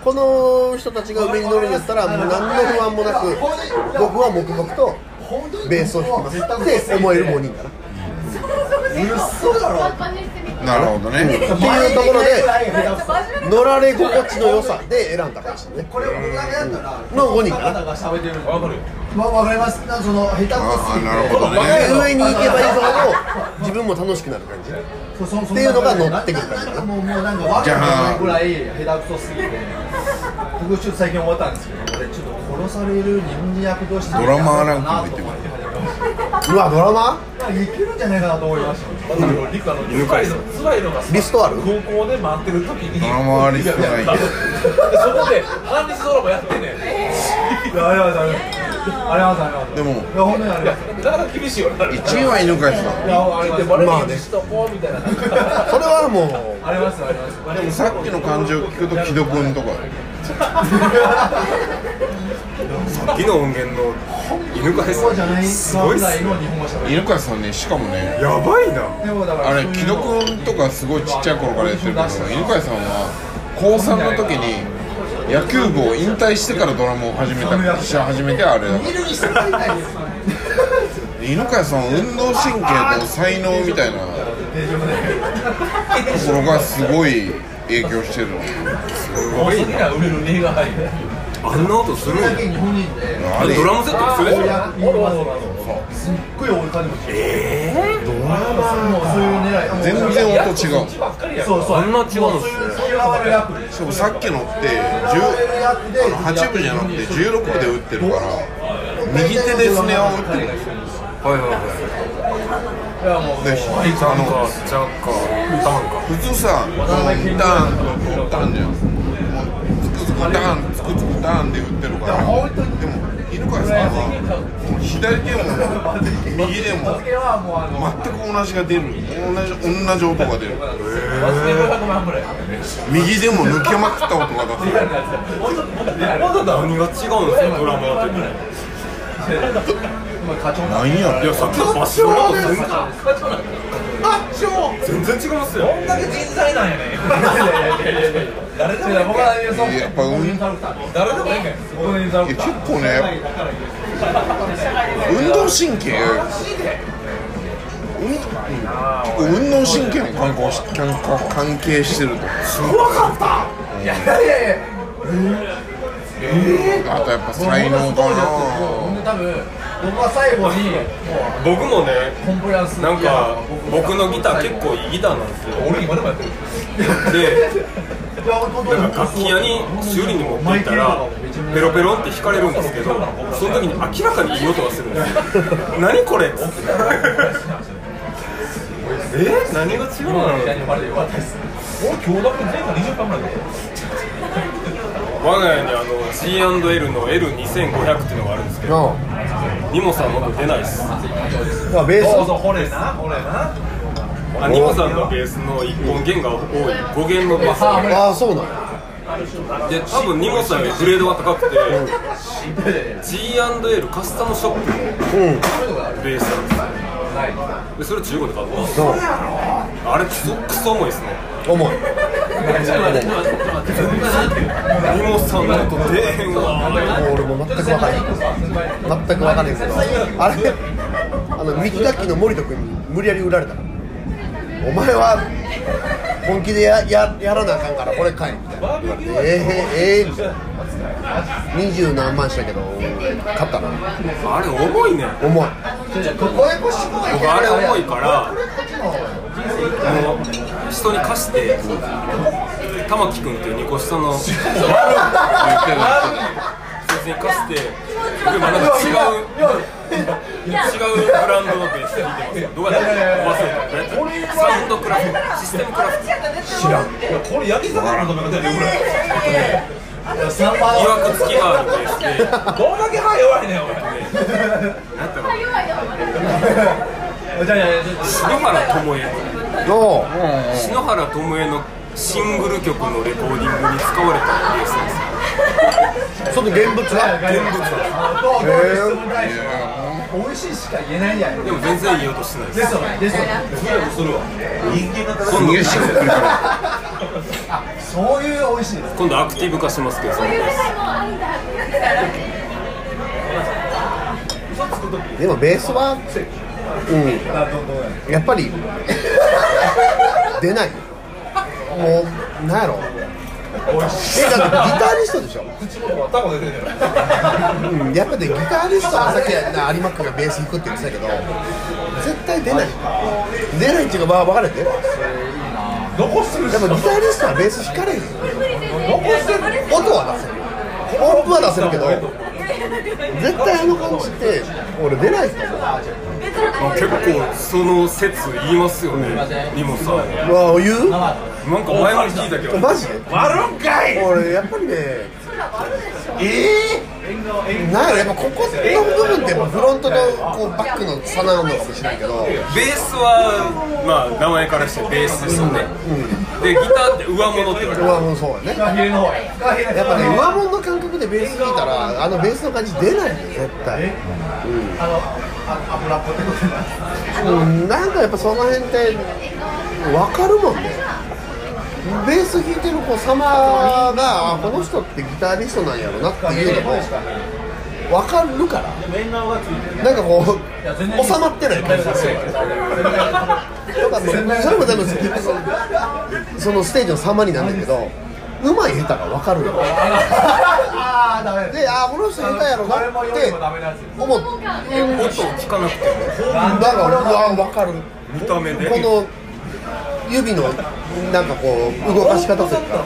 この人たちが上に乗るんやったらもう何の不安もなく僕は黙々とベースを弾きます。って思える5人かな。なるほどね、っていうところで乗られ心地の良さで選んだかもしれないね。これを僕がやったらの5人かな。が喋ってるわかるよわわかります。その下手くそあすぎて。なるほどね。上に行けばいいほど自分も楽しくなる感じ。そうそうっていうのが乗ってくるかな。もうもうなんかわかんないぐらい下手くそすぎて僕ちょっと最近思ったんですけど俺ちょっと殺される人間役としてドラマーランクも言ってうわドラマいけるんじゃないかなと思いました。あのリクあの辛いの辛いのがさリストある高校で待ってる時にドラマはリストないけどでそこで半日ドラマやってんね。ん (laughs) いやありがとうございますありがとうございます。でもいや本当にありがとうなかなか厳しいよな1位は犬飼さん。いやあれでバレまあねそれはもうありますあります。でもさっきの感じを聞くと木戸君とか。昨日音源の犬飼さそうじゃないんすごいっす犬飼さんねしかもねやばいな。あれ木戸君とかすごいちっちゃい頃からやってるけど犬飼さんは高3の時に野球部を引退してからドラムを始めた。し始めてあれだから見るにしてもらいた。いです犬飼さんは運動神経と才能みたいなところがすごい影響してるの。すぐには売れる映画俳優あんな音するんや。日本人であれドラムセット一緒でしょ？すっごい追いかけてましたええドラマもそういう狙い全然音違う。そうそうあんな違うんですね。さっきのって10 8部じゃなくて16部で打ってるから右手でスネアを打ってる。んですよはいはいはい。いやもうであのかジャッカータンか。普通さターンターンじゃんつくつくタンつくつくターンで打ってるからでも犬飼さんは左でも右でも全く同じが出る同じ同じ音が出る忘れ500万ぐらい右でも抜けまくった音が出せる何が違うんですかドラマーってなんやいやさっきのバッシュの音全然全然違いますよこんだけ人材なんやね誰でもいい僕はそう。やっぱ運誰でもいいねん僕のインタいや結構ね運動神経。うん。結構運動神経も関係し関関係してるといやいやいや。あとやっぱ才能か僕な多分僕は最後に僕もねコンプライアンスなんか僕のギター結構いいギターなんですよ。俺今でもやってるでなんか楽器屋に修理に持って行ったらペロペロンって弾かれるんですけどその時に明らかにいい音がするんですよ。何これっつって。え何が違うの？俺今日だけ前回20分ぐらいだ我が家にあの G&L の L2500 っていうのがあるんですけどニモさんの音出ないっす。あベース。そうそうこれなこれなあニモさんのベースの1本弦が多い。5弦のベース。ああそうなんや。で多分ニモさんよりグレードが高くて G&L カスタムショップのうんベースなんですよ。でそれ中古で買ったんであれクソクソ重いですね。重い。ニモさんの音出えへんわもう俺も全く分からへん全く分からへんけど。あれあの三木楽器の森田君に無理やり売られたからお前は本気でやややらなあかんからこれ買えみたいな言われてえー、えー、えー、みたいな二十何万したけど買ったな。あれ重いね。重い。僕あれ重いから人に貸して玉木君っていう2個下のそいつに貸して僕今なんか違う違うブランドのベース弾いてますよ。どうやって忘れた何やったサウンドクラフト？システムクラフト？知らんこれ焼き魚の食べ方でこれいわくつきがあるベースでどんだけ歯弱いねんお前じゃあいやいや篠原智恵の篠原智恵のシングル曲のレコーディングに使われたベースです。よその現物は。現物へ美味しいしか言えないやん。でも全然いい音してないです。ですよね。ですよね。するわ人間の今度そういう美味しいです。今度アクティブ化しますけど。そのベースえでもベースはうん。やっぱり出ない。もうなんやろえだってギタリストでしょ？口元がタコ出てるうんやっぱねギタリストはさっき有馬君がベース弾くって言ってたけど絶対出ない。出ないっていうかまあ分かれて残するでもギタリストはベース弾かれへんよ音は出せる音符は出せるけど絶対あの感じって俺出ないと思う結構その説言いますよねニモさん。まあ言う？なんか前も聞いたけど。マジ？で割るんかい！俺やっぱりねええなんやろやっぱここの部分ってフロントのこうバックの差なのかもしれないけど。ベースはまあ名前からしてベースですよね、でギターって上物って言われる。うわもうそうやね。やっぱね上物の感覚でベース弾いたらあのベースの感じ出ないよ絶対。うん。なんかやっぱその辺って分かるもんねベース弾いてる子様があこの人ってギタリストなんやろなっていうのも分かるから。なんかこう収まってない感じがするよね。とかもそれもでも結局そのステージの様になんだけどうまい下手が分かるよ。あーダメであこの人下手やろなって思っ音を聞かなくてもなんかうわ分かる。見た目で。この指のなんかこう動かし方というか。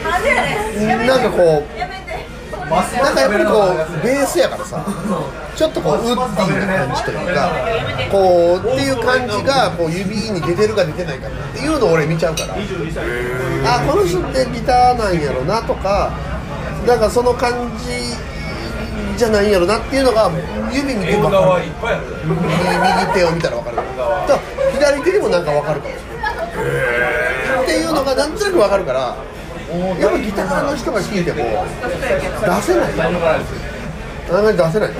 なんかこうなんかやっぱりこうベースやからさちょっとこうウッディな感じというかこうっていう感じがこう指に出てるか出てないかっていうのを俺見ちゃうから。あこの人ってギターなんやろなとかなんかその感じじゃないんやろなっていうのが指見て分かる側いっぱいある。右右手を見たら分かる。と左手にもなんか分かるかもしれないっていうのがなんとなく分かるからやっぱギターの人が弾いても出せない。あんまり出せない。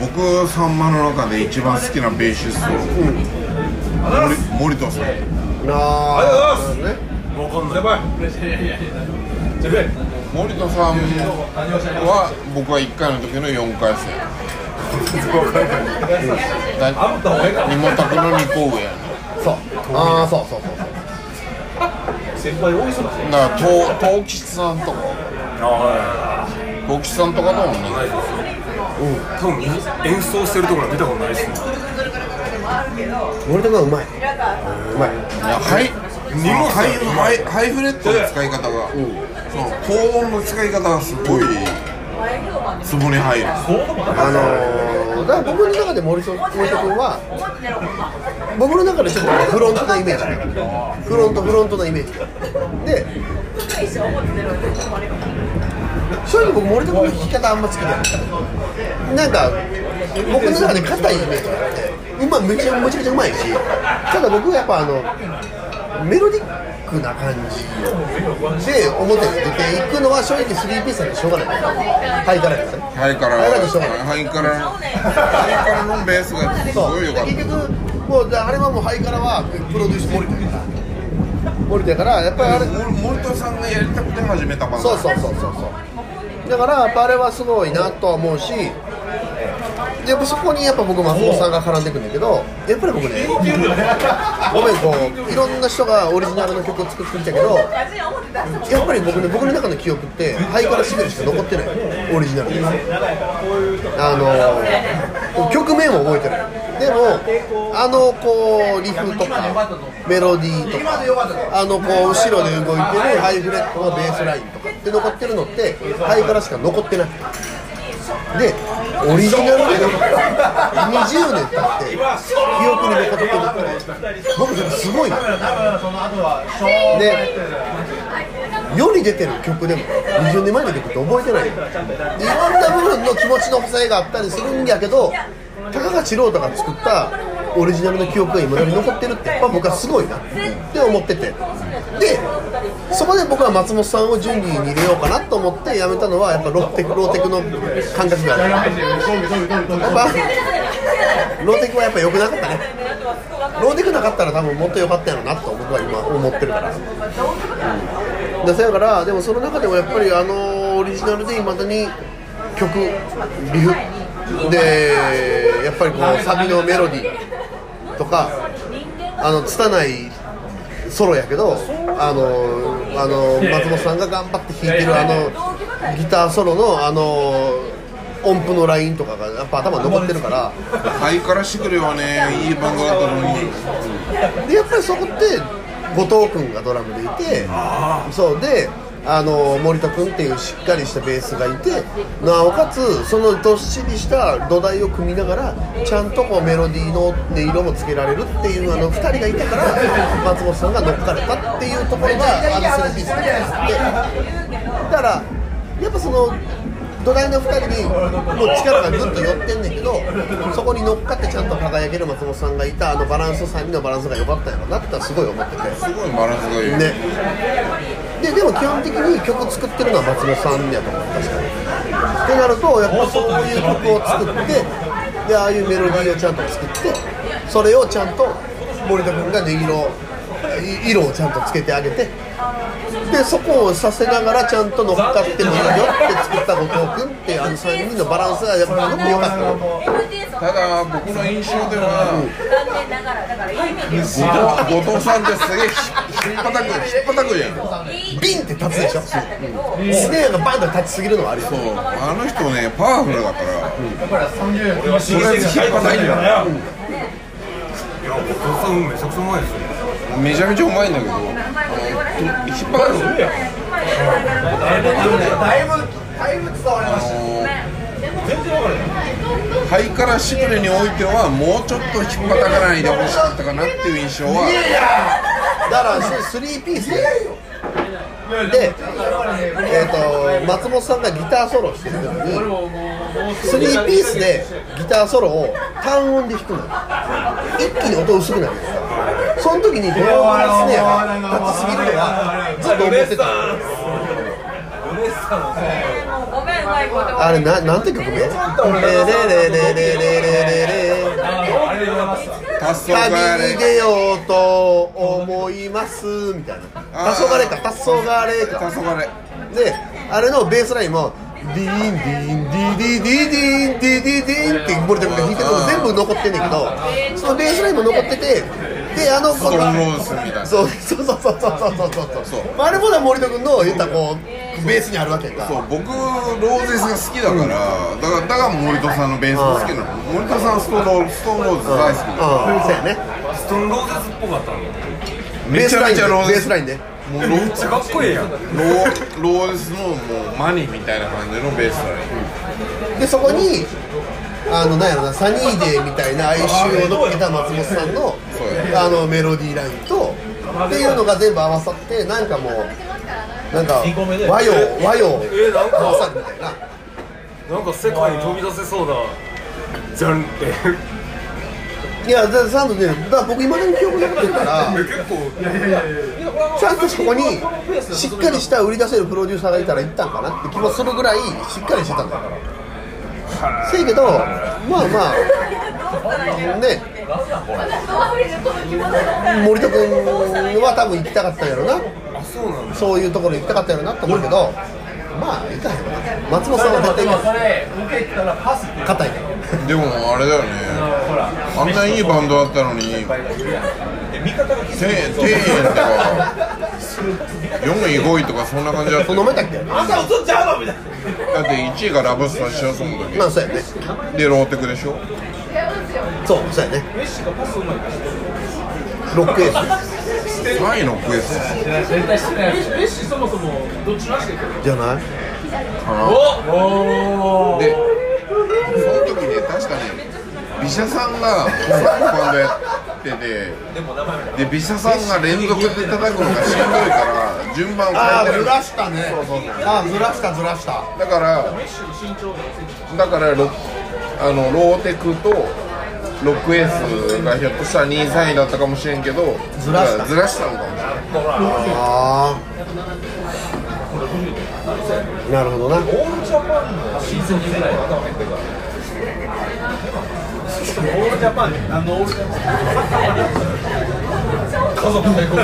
僕さんまの中で一番好きなベーシスト、森森田さん。あありがとうございます。森田さんは僕は1回の時の4回戦だあんたおえか身もたくの2個上やそうああそうそうそう先輩多いそうだねだから東東吉さんとか東吉さんとかとも同じ多分演奏してるところは見たことないですね森田君はうまいうまいいやハイハイハイハイフレットの使い方が、その高音の使い方がすごいツボに入る。あのー、だから僕の中で森田森田君は僕の中でちょっとフロントなイメージフロントフロントなイメージ。で正直僕森田君の弾き方あんま好きじゃない。なんか僕の中で硬いイメージがあってうまいめちゃめちゃくちゃうまいし。ただ僕はやっぱあのメロディックな感じ。で表に出ていくのは正直スリーピースなんでしょうがない。ハイカラですねハイカラハイカラでしょうがない。ハイからハイからのベースがすごい良かった。結局もうあれはもうハイカラはプロデュース森田やから。森田やからやっぱりあれ森田さんがやりたくて始めたバンドそうそうそうそうそう。だからやっぱあれはすごいなとは思うしでやっぱそこにやっぱ僕松本さんが絡んでくるんだけどやっぱり僕ねごめんこういろんな人がオリジナルの曲を作ってきたけどやっぱり僕ね僕の中の記憶ってハイカラシグルしか残ってない。オリジナル。であの曲名も覚えてない。でもあのこうリフとかメロディーとかあのこう後ろで動いてるハイフレットのベースラインとかって残ってるのってハイカラしか残ってないでオリジナルで20年経って記憶に残ってるって僕それすごいな。で世に出てる曲でも20年前の曲って覚えてない。よでいろんな部分の気持ちの補正があったりするんやけど高橋郎太が作ったオリジナルの記憶が今だに残ってるってやっぱ僕はすごいなって思ってて。でそこで僕は松本さんを準備に入れようかなと思ってやめたのはやっぱローテクローテクの感覚がある。やっぱローテクはやっぱ良くなかったね。ローテクなかったら多分もっと良かったやろうなと僕は今思ってるから、うん、でそやからでもその中でもやっぱりあのオリジナルでいまだに曲リフ。でやっぱりこうサビのメロディーとかあの拙いソロやけどあのあの松本さんが頑張って弾いてるあのギターソロのあの音符のラインとかがやっぱ頭に残ってるから。ハイカラシグレはね。いいバンドだったのにでやっぱりそこって後藤君がドラムでいてそうであの森田君っていうしっかりしたベースがいてなおかつそのどっしりした土台を組みながらちゃんとこうメロディーの音色もつけられるっていうあの2人がいたから松本さんが乗っかれたっていうところがあのセレピースにあってだからやっぱその土台の2人にもう力がぐっと寄ってんねんけどそこに乗っかってちゃんと輝ける松本さんがいたあのバランス3人のバランスが良かったんやろなってすごい思ってて。すごいバランスがいい、ねででも基本的に曲作ってるのは松本さんやと思う確かにってなるとやっぱそういう曲を作ってでああいうメロディーをちゃんと作ってそれをちゃんと森田君が音色い色をちゃんとつけてあげてでそこをさせながらちゃんと乗っかってもいいよって作った後藤君っていうあの3人のバランスがやっぱすごく良かった。ただ僕の印象では、後藤後藤さんってすげえひっぱたくひっぱたくやん。ビンって立つでしょ、うん、スネアがバンと立ちすぎるのはあるよ。そう。あの人ねパワフルだから、俺はとりあえず引っ張たいんだよいやお父さんめちゃくちゃうまいですよ。めちゃめちゃうまいんだけど引っ張たくだいぶだいぶ伝わりましたハイカラシグレにおいてはもうちょっと引っ張たかないでほしかったかなっていう印象は。だからスリーピースで。で、えー、と松本さんがギターソロしてる時にスリーピースでギターソロを単音で弾くのよ。一気に音薄くなるんですよ。その時にドラムのスネアが立ちすぎるのはずっと思ってたあれななんて曲名レレレレレレレレ旅に出ようと思います。みたいなあー黄昏か達成がれか達成がれであれのベースラインもディーンディーンディーディーディーディーンディーディーディーンって森田君が弾いてるのも全部残ってんねんけどそのベースラインも残っててであのストーンローズみたいな。そうそうそうそうそうそうそうそう。あれもだ森田君の言ったらこうベースにあるわけか。そう僕ローゼスが好きだから、だからだから森戸さんのベースが好きなの。森戸さんストローストーンローズ大好うん。そうやね。ストーンローゼスっぽかったの。きめちゃめちゃローゼスベースラインで。もうロめっちゃかっこいいやん。ローローゼスのもうマニーみたいな感じのベースライン。でそこにあのなんやろなサニーデーみたいな哀愁を乗っけた松本さんのあのメロディーラインとっていうのが全部合わさってなんかもうなんか和洋和洋えなんか合わさるみたいな。なんか世界に飛び出せそうなジャンルいやだからちゃんとねだ僕今までに記憶残ってるから結構。ちゃんとそこにしっかりした売り出せるプロデューサーがいたら行ったんかなって気もするぐらいしっかりしてたんだからせやけどまあまあね。森田君は多分行きたかったんやろな。そうなんそういうところ行きたかったんやろなと思うけどまあ行かへんわ。な松本さんは絶対行かへん硬い。からでもあれだよね。あんないいバンドだったのに1000円1000円とか4位5位とかそんな感じだった。そんなもんやったっけ？あんた嘘ちゃうのみたいなだ。って1位がラブスターしようと思った時。まあそうやね。でローテクでしょ？そうそうやね。ロックエー3位のクエス。絶対してないメッシそもそもどっちの足でスじゃない。かなおおでその時ね確かねビシャさんがバンドやっててでビシャさんが連続で叩くのがしんどいから順番をああず変えてる。らしたね。ああずらしたずらした。だからだからロあのローテクとロックエースがひょっとしたら2位3位だったかもしれんけどずらした。ずらしたのかもしれないああなるほどな。オールジャパンのシーズンぐらい頭入ってるからオールジャパンあのオールジャパン。家族で行こう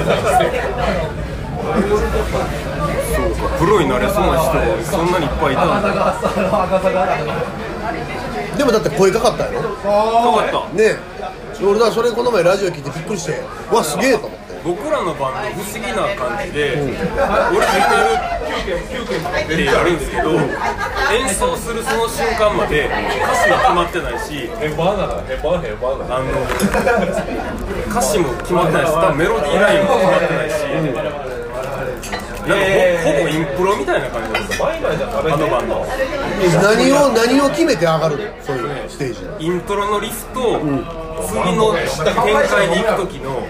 プロになれそうな人がそんなにいっぱいいたでもだって声かかったよかかった。ねえ。俺だそれこの前ラジオ聞いてびっくりしてうわすげえと思って僕らのバンド不思議な感じで、俺見てるってやるんですけど演奏するその瞬間まで歌詞が決まってないしあの歌詞も決まってないし多分メロディーラインも決まってないし、なんかほほぼインプロみたいな感じなんですよあのバンド何を何を決めて上がるの？そういうステージ。にイントロのリフと、次の展開に行く時の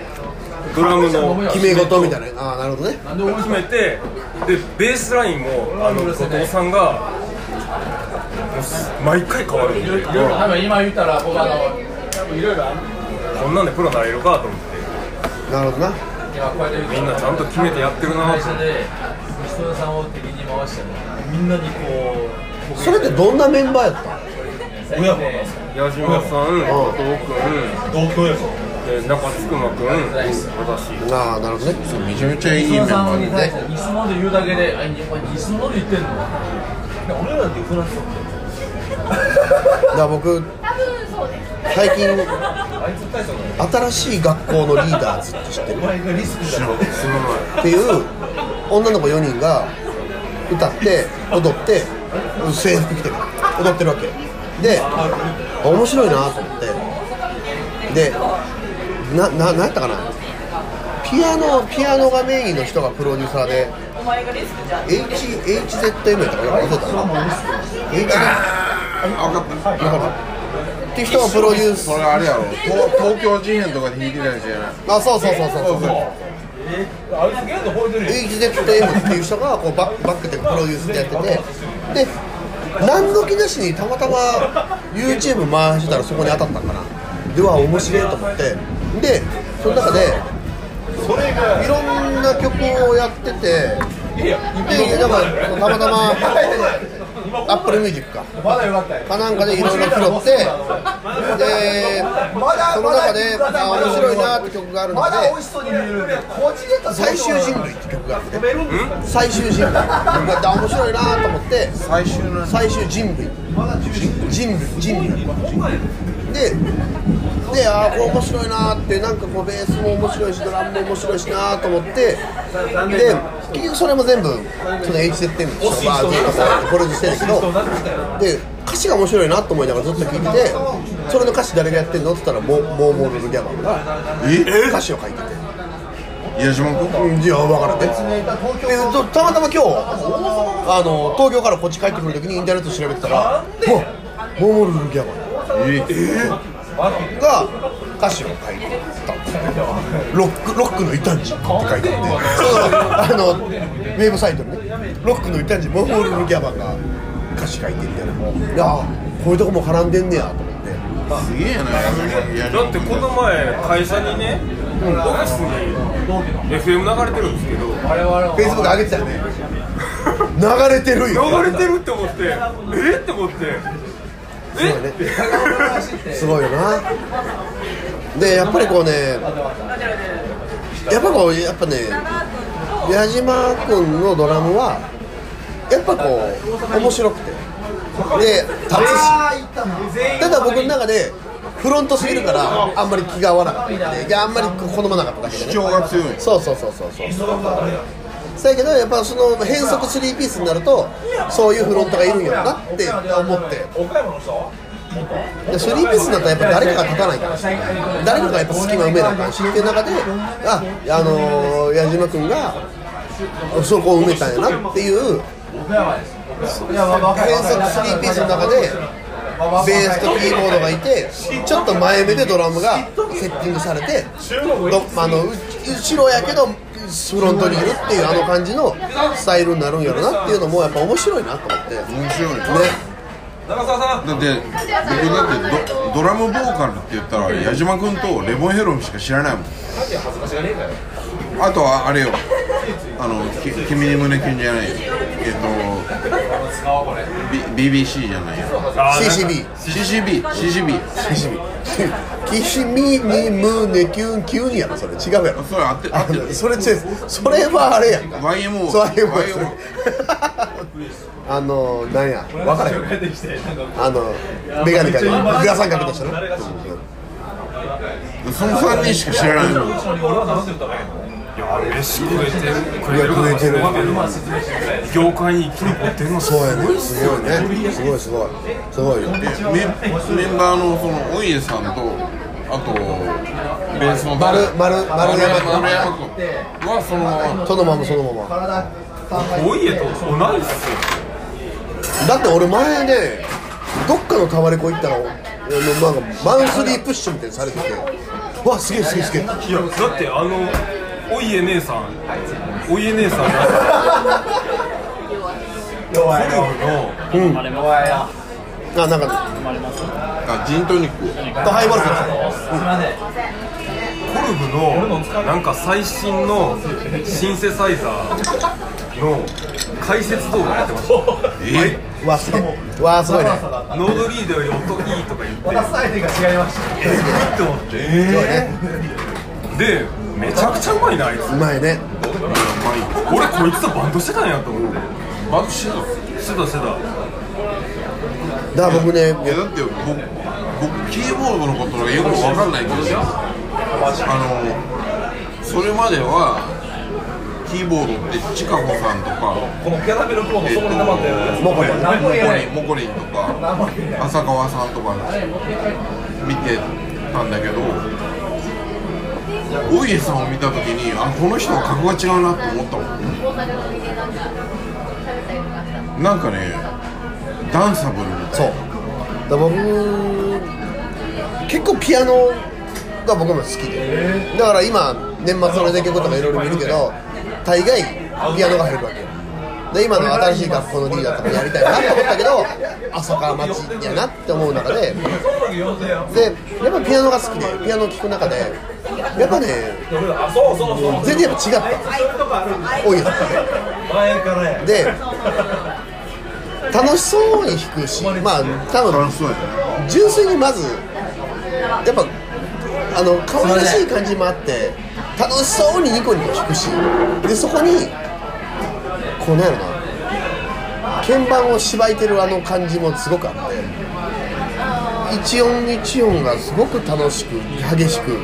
ドラムの決め事みたいな。ああなるほどね。決めてでベースラインもあの後藤さんが毎回変わるんで。多分今言ったら僕あのいろいろこんなんでプロになれるかと思って。なるほどな。今こうやってみんなちゃんと決めてやってるな会社で西野さんを敵に回してもみんなにこうそれってどんなメンバーやった親子なんですよ。矢島さん後藤君。同居やで中津熊君私。ああなるほどね。めちゃめちゃいいメンバーで対して西野で言うだけであやっぱり西野で言ってんの？俺らってフランスだから僕最近新しい学校のリーダーズって知ってる？お前がリスクじゃなくてっていう女の子4人が歌って踊って制服着てる。踊ってるわけ。であ面白いなと思って。でなななんやったかな？ピアノピアノがメインの人がプロデューサーで。H HZM やったかな？忘れたな。HZ あ分かった。わかるっていう人がプロデュース。それあれやろ。東東京事変とかで弾いてたやつじゃな。いあそうそうそうそう。そうあいつゲーム覚えてるよ HZM っていう人がこうバックバックでプロデュースでやってて。で何の気なしにたまたま YouTube 回してたらそこに当たったんかな。では面白いと思ってでその中でいろんな曲をやっててでだからたまたま Apple Music か。まだよかったよ。かなんかでいろいろ拾ってでその中であ面白いなって曲があるのでしそうに見えるこっちで最終人類って曲があって最終人類。で面白いなと思って最終の。最終人類。人類。人類。ででああ面白いなってなんかこうベースも面白いしドラムも面白いしなと思ってで結局それも全部その H 設定の人。がずっとさプロデュースしてるんだけどで歌詞が面白いなと思いながらずっと聴いててそれの歌詞誰がやってんのって言ったらモモーモールルギャバンが歌詞を書いてて。矢島君？うんいや分からんね。でとたまたま今日あの東京からこっち帰ってくる時にインターネット調べてたら「うわモーモルルギャバン」が歌詞を書いてたんですよ。ロックロックの異端児って書いてあって。そのあのウェブサイトにね。ロックの異端児モーモルルギャバンが歌詞書いてみたいな。いやこういうとこも絡んでんねやと思って。すげえなだってこの前会社にねオフィスに FM 流れてるんですけどフェイスブック上げてたよね。流れてるよ。流れてるって思ってえって思って。えすごいよな。でやっぱりこうねやっぱこうやっぱね矢島君のドラムはやっぱこう面白くて。で立つし。ただ僕の中でフロントすぎるからあんまり気が合わなかったんでいやあんまり好まなかっただけでね。主張が強い。そうそうそうそうそう。そうやけどやっぱその変則スリーピースになるとそういうフロントがいるんやろなって思って。岡山の人でスリーピースになったらやっぱ誰かが立たないから。誰かがやっぱ隙間埋めなあかっていう中でああのー矢島君がそこを埋めたんやなっていう変則スリーピースの中でベースとキーボードがいてちょっと前目でドラムがセッティングされてどあのう後ろやけどフロントにいるっていうあの感じのスタイルになるんやろなっていうのもやっぱ面白いなと思って。ね面白いね。長澤さんだって僕だってドドラムボーカルって言ったら矢島君とレボンヘロンしか知らないもん。恥ずかしがねえかよあとはあれよ。あのき君に胸キュンじゃないよ。えっと BBC じゃないよ。CCB CCB CCB 君に胸キュンキュンやろそれ。違うやろ。それ合って合ってる。それちそれはあれや。んか YMO そう YMO (laughs) あのなんや。分からへん。あのメガネかグラサンかけた人ね誰が知ってその3人しか知らないの。俺は何て言ったらいや飯食えてくれてる食えてる業界に生き残ってるのそうやねすごいねすごいすごいすごいよメメンバーのそのお家さんとあとベースの丸丸丸山丸山君はそのままそのままそのままお家と同いっすよだって俺前ねどっかのタワレコ行ったらなんかマンスリープッシュみたいにされててうわすげえすげえすげえいやだってあの (laughs) お家姉さん。お家姉さん。がゴルフの。あなんか。あジントニック。とハイボールですゴルフのなんか最新のシンセサイザーの解説動画やってましたえうわすげえうわすごいね。ノードリードより音いいとか言って渡す相手が違いました。えぐって思って。すごいねでめちゃくちゃうまいなあいつ。うまいね。俺こいつとバンドしてたんやと思って。バグしてたしてたしてた。だから僕ねいやだって僕僕キーボードのことがよく分かんないけどあのそれまではキーボードってチカホさんとかこのキャラメルコーンの底に溜まったやつもうこれ何も言えないモコリンとか浅川さんとか見てたんだけど大家さんを見た時にあこの人は格が違うなと思ったもん。なんかねダンサブルみたそいう。だから僕結構ピアノが僕も好きで。だから今年末の出来事とかいろいろ見るけど大概ピアノが入るわけよで今の新しい学校のリーダーとかやりたいなと思ったけど (laughs) 浅川町やなって思う中で。でやっぱピアノが好きでピアノを聴く中でやっぱねあそうそうそう全然やっぱ違った。そういうとこある多いよ前からや。で楽しそうに弾くしまあ多分楽しそうやね。純粋にまずやっぱあの可愛らしい感じもあって楽しそうにニコニコ弾くしでそこにこうなんやろな鍵盤をしばいてるあの感じもすごくあって一音一音がすごく楽しく激しく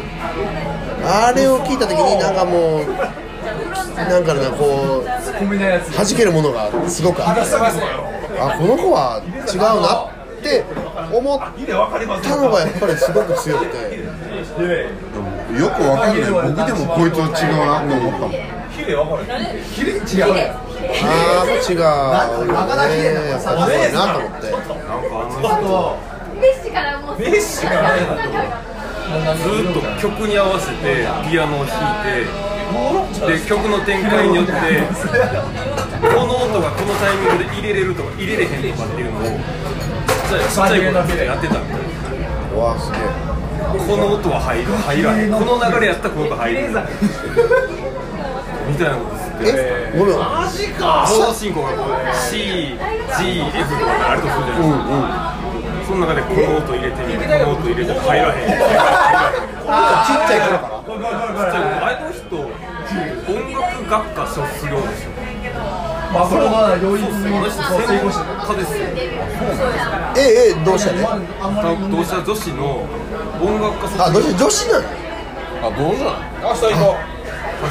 あれを聞いた時になんかもうなんかねこう弾けるものがすごくあってあこの子は違うなって思っいいねわかりますたのがやっぱりすごく強くてよくわかん。ない僕でもこいつは違うなと思ったもんヒレわかるヒレ違う。ねああもう。違うねやっぱすごいな。と思ってメッシからもうメッシがねずーっと曲に合わせてピアノを弾いてで曲の展開によってこの音がこのタイミングで入れれるとか入れれへんとかっていうのをちっちゃいちっちゃい頃にやってたみたいな。うわすげえ。この音は入る入らへん。この流れやったらこの音入るみたいなことですって。えごめん。コード進行がこう CGF とかであるとするじゃないですか、その中でこの音入れてみてこの音入れて入らへん。ちっちゃい頃から。あの人音楽学科卒業でしょまあこれまだ両立にこう成功してる家ですよええどうしたね同志社女子の音楽家卒あどうして女子なの？あどうじゃない明日行こ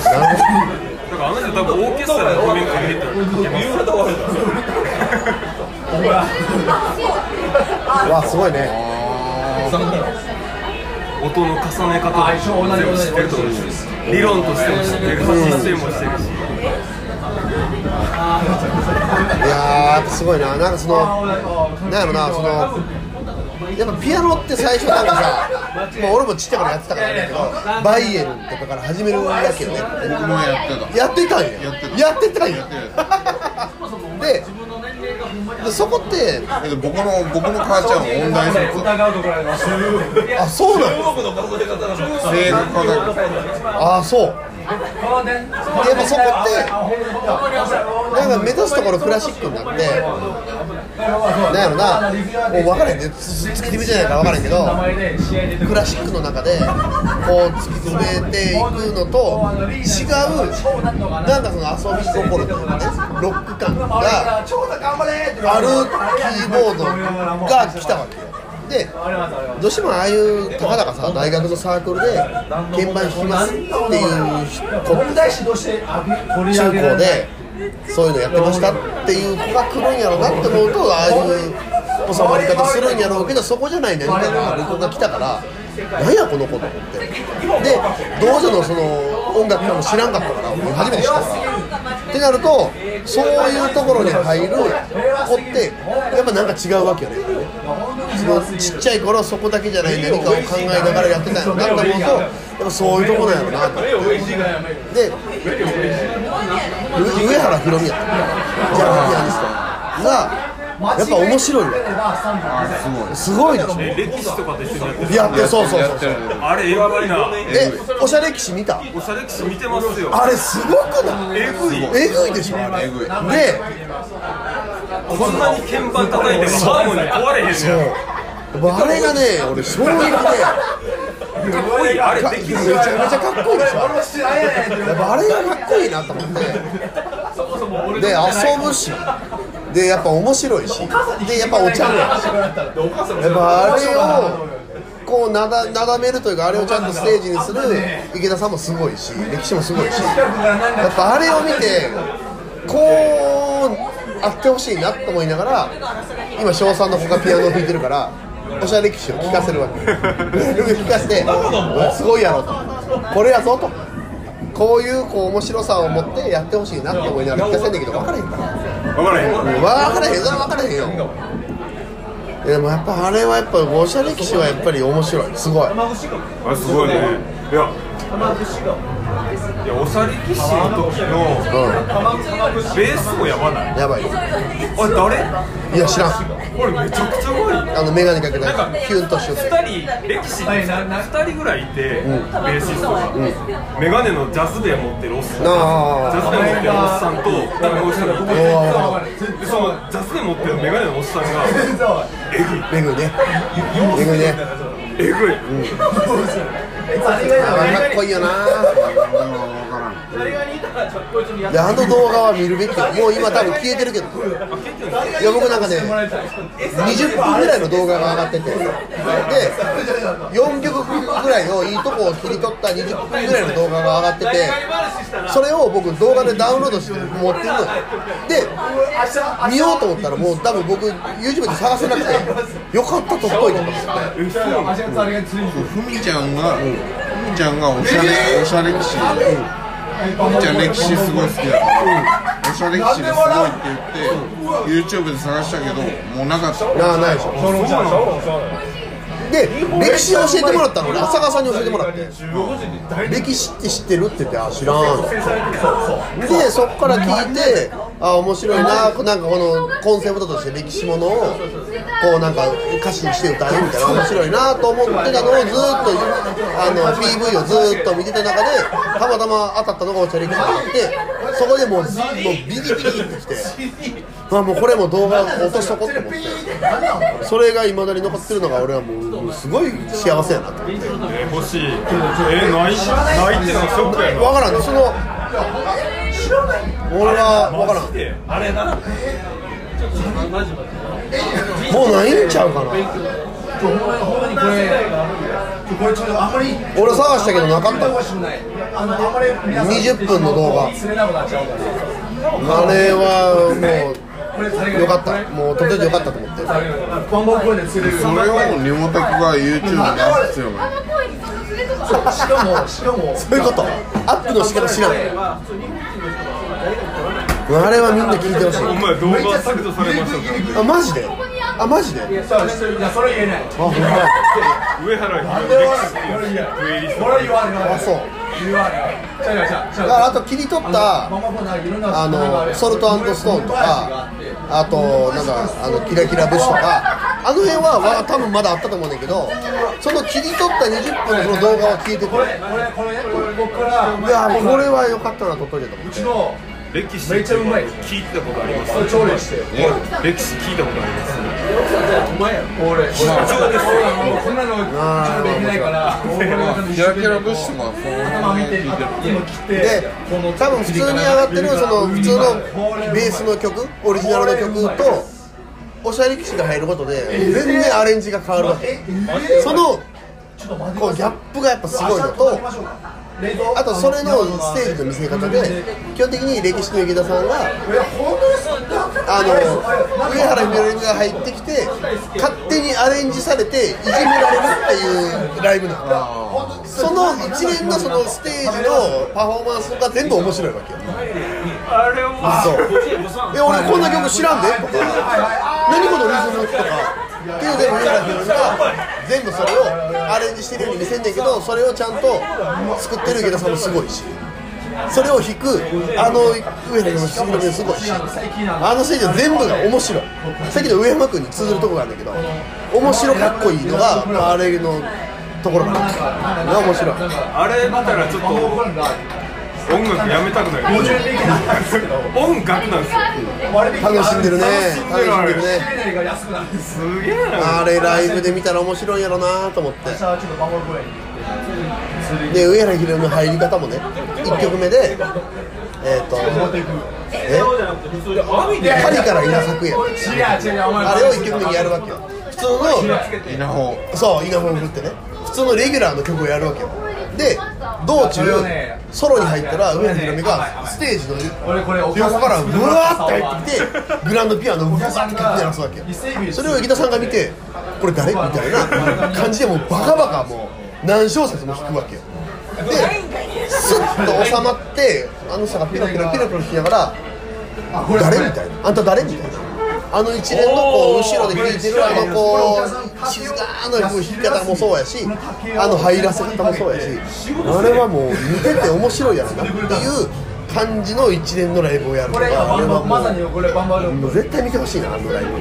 だからあの人多分オーケストラで譜面かけてるう夕方終わすごいね。音の重ね方とか全部知ってると思うんです理論としても知ってるし実践もしてるし。いやすごいな。なんかそのなんやろなそのやっぱピアノって最初なんかさ、(laughs) まあ、俺もちっちゃいからやってたからだけどバイエルンとかから始めるわけよね僕もやってた。やってたんや。やってたやってたんや。やってででそこって僕の僕の母ちゃんは音大卒あそうなの？僕の数え方が声楽科だあそうやっぱそこってなんか目指すところクラシックになってなんやろな。もう分からへんね。つ突き詰めじゃないから分からへんけどクラシックの中でこう突き詰めていくのと違うなんかその遊び心というかねロック感があるキーボードが来たわけよ。でどうしてもああいうたかだかさ大学のサークルで鍵盤弾きますっていう子問題指導して中高でそういうのやってましたっていう子が来るんやろうなって思うとああいう収まり方するんやろうけどそこじゃない何かがある子が来たから何やこの子と思って。で同女のその音楽家も知らんかったから俺初めて知ったから。ってなるとそういうところに入る子ってやっぱなんか違うわけよね。そのちっちゃい頃そこだけじゃない何かを考えながらやってたんやろなって思うとやっぱそういうとこなんやろなと。思ってで上原ひろみやったジャズピアニストがやっぱ面白いわ。すごい。でしょ。え歴史とかと一緒にやってる。やってそうそうそうそう。あれえぐいな。えおしゃれ騎士見た？おしゃれ歴史見てますよ。あれすごくない？えぐい。えぐいでしょ。あれえぐい。でこんなに鍵盤叩いてもハーモニー壊れへんねん。あれがね俺衝撃でかっこいい。あれできる。めちゃめちゃかっこいいでしょ。やっぱあれがかっこいいなと思って。で遊ぶし。でやっぱ面白いし。でやっぱお茶目やしやっぱあれをこうなだなだめるというかあれをちゃんとステージにする池田さんもすごいし歴史もすごいし。やっぱあれを見てこうあってほしいなと思いながら今小3の子がピアノを弾いてるからおしゃれ歴史を聞かせるわけ。聞かせてすごいやろと。これやぞと。こういうこう面白さを持ってやってほしいなって思いながら聞かせんだけど分からへんから。分からへん。分からへんそれは分からへんよ。でもやっぱあれはやっぱおしゃれ騎士はやっぱり面白い。すごい。あれすごいねいやいやおしゃれ騎士の時のベースもやばない？やばい。あれ誰？いや知らん。これめちゃくちゃうまい。あの眼鏡かけたなんかキュンとしよう2人歴史ってさ2人ぐらいいて、ベーシストが、メガネのジャズベ持ってるおっさん。ジあャズベ持ってるおっさんとなんかもう一人がでそのジャズベ持ってるメガネのおっさんが (laughs) あめぐいね。めぐいね。えぐい、(laughs) あかっこいいよなであの動画は見るべきよ。もう今多分消えてるけど。いや僕なんかね20分ぐらいの動画が上がってて。で4曲ぐらいのいいとこを切り取った20分ぐらいの動画が上がっててそれを僕動画でダウンロードして持ってるのよで見ようと思ったらもう多分僕 YouTube で探せなくてよかったとっぽいなと思って。ふみちゃんが、ふみちゃんがおしゃれ、おしゃれ騎士。ふみちゃん歴史すごい好きだ。から。おしゃれ騎士ですごいって言って、YouTube で探したけど、もうなかった。なあないでしょ。で歴史を教えてもらったの俺浅川さんに教えてもらって。歴史って知ってるって言ってあ知らん。でそっから聞いてあ面白いな。なんかこのコンセプトとして歴史ものをこうなんか歌詞にして歌うみたいな面白いなと思ってたのをずっとあの PV をずっと見てた中でたまたま当たったのがお茶歴史だってそこでもうずもうビリビリってきてあもうこれも動画落としとこうと思って。それがいまだに残ってるのが俺はもうすごい幸せやなと。思ってえー欲しい。えー、ないないってのがショックやな。分からんね。その俺は分からん。あれな？もうないんちゃうかな。ほんまにほんまにこれこれちょっとあんまり俺探したけどなかった。かしれないあのあんまり皆さん20分の動画釣れなくなっちゃうからあれはもうよかったもうとてもよかったと思ってバンバン声で釣れるそれをニモテクが YouTube に出す必要があの声にそんな連れとかしかもしかもそういうことアップの仕方知らんあれはみんな聞いてほしい。お前動画削除されましたかあマジで？あマジで？いやそれ言えない。あほんま上原なんひで言われないあそう。言われない。あと切り取ったあのソルトストーンとかあとなんだあのキラキラブシとかあの辺はわ多分まだあったと思うねんだけどその切り取った20分のその動画は消えてて。これこれこれねこれ僕からいやこれは良かったな撮っと思ってうちの歴史めっちゃうまい。聞いたことあります調理して。歴史聞いたことありますお前や俺社長です。よこんなのちょっとできないからキラキラ物質とかその頭見てる今切ってで多分普通に上がってるその普通のベースの曲オリジナルの曲とおしゃれ騎士が入ることで全然アレンジが変わるわけそのこうギャップがやっぱすごいのとあとそれのステージの見せ方で基本的に歴史の池田さんがあの上原ひろゆきが入ってきて勝手にアレンジされていじめられるっていうライブなの。その一連のそのステージのパフォーマンスが全部面白いわけよ。あれをそう。いや俺こんな曲知らんでとか。何このリズムとかっていう全部上原ひろゆきが全部それをアレンジしてるように見せんねんけどそれをちゃんと作ってる池田さんもすごいし。それを弾くあの上原ひろゆきもすごいし。あのステージは全部が面白い。さっきの上山君に通ずるとこがあるんだけど面白かっこいいのがあれのところが面白い。あれ見たらちょっと音楽やめたくなる音楽なんですよ。楽しんでるね。楽しんでる。ねすげえなあれライブで見たら面白いんやろなと思って。で上原ひろの入り方もね1曲目でえっ、とえ？パリから稲作や。違う違うお前。あれを1曲目にやるわけよ。普通の稲穂そう稲穂振ってね。普通のレギュラーの曲をやるわけよで道中ソロに入ったら上原ひろみがステージの横からブワーって入ってきてグランドピアノをブワーって鳴らすわけよ。それを池田さんが見てこれ誰？みたいな感じでもうバカバカもう何小節も弾くわけよ。でスッと収まってあの人がピロピロピロピロ弾きながら誰？みたいな。あんた誰？みたいな。あの一連のこう後ろで弾いてるあのこう静かな弾き方もそうやしあの入らせ方もそうやしあれはもう見てて面白いやろなっていう感じの一連のライブをやるとかこれれはもまさにこれバンバンうもう絶対見てほしいなあのライブ。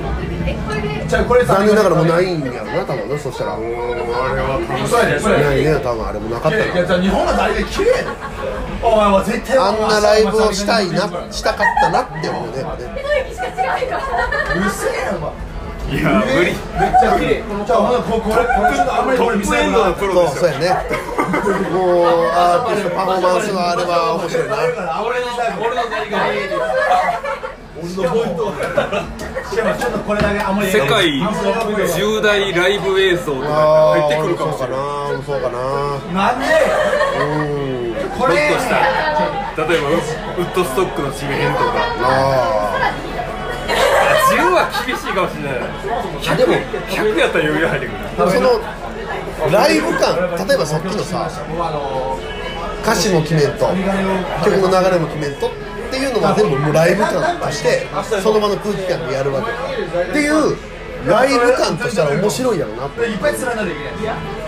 じゃあこれ残念ながらもうないんやろな多分なそしたら。そうやねそうやね。ないね多分あれもなかったいやなじゃあ日本が誰で綺麗お前は絶対あんなライブをしたいなしたかったなって思うねやっせえよお前。いや無理。めっちゃ綺麗。じゃあほなここれこれちょっとあんまりトこれ見せないップエンドのプロですよ。そうそうやねもうアーティストパフォーマンスはあれは面白いな俺の俺の何がいい俺のポイントしかもちょっとこれだけあまり世界10大ライブ映像とか入ってくるかもしれないそうかななんでうんこれとした例えばウッドストックの地名編とかあ10は厳しいかもしれない 100, 100やったら余裕入ってくる。そのライブ感例えばさっきのさ歌詞も決めんと曲の流れも決めんとっていうのが全部もうライブ感としてその場の空気感でやるわけっていうライブ感としたら面白いやろなって。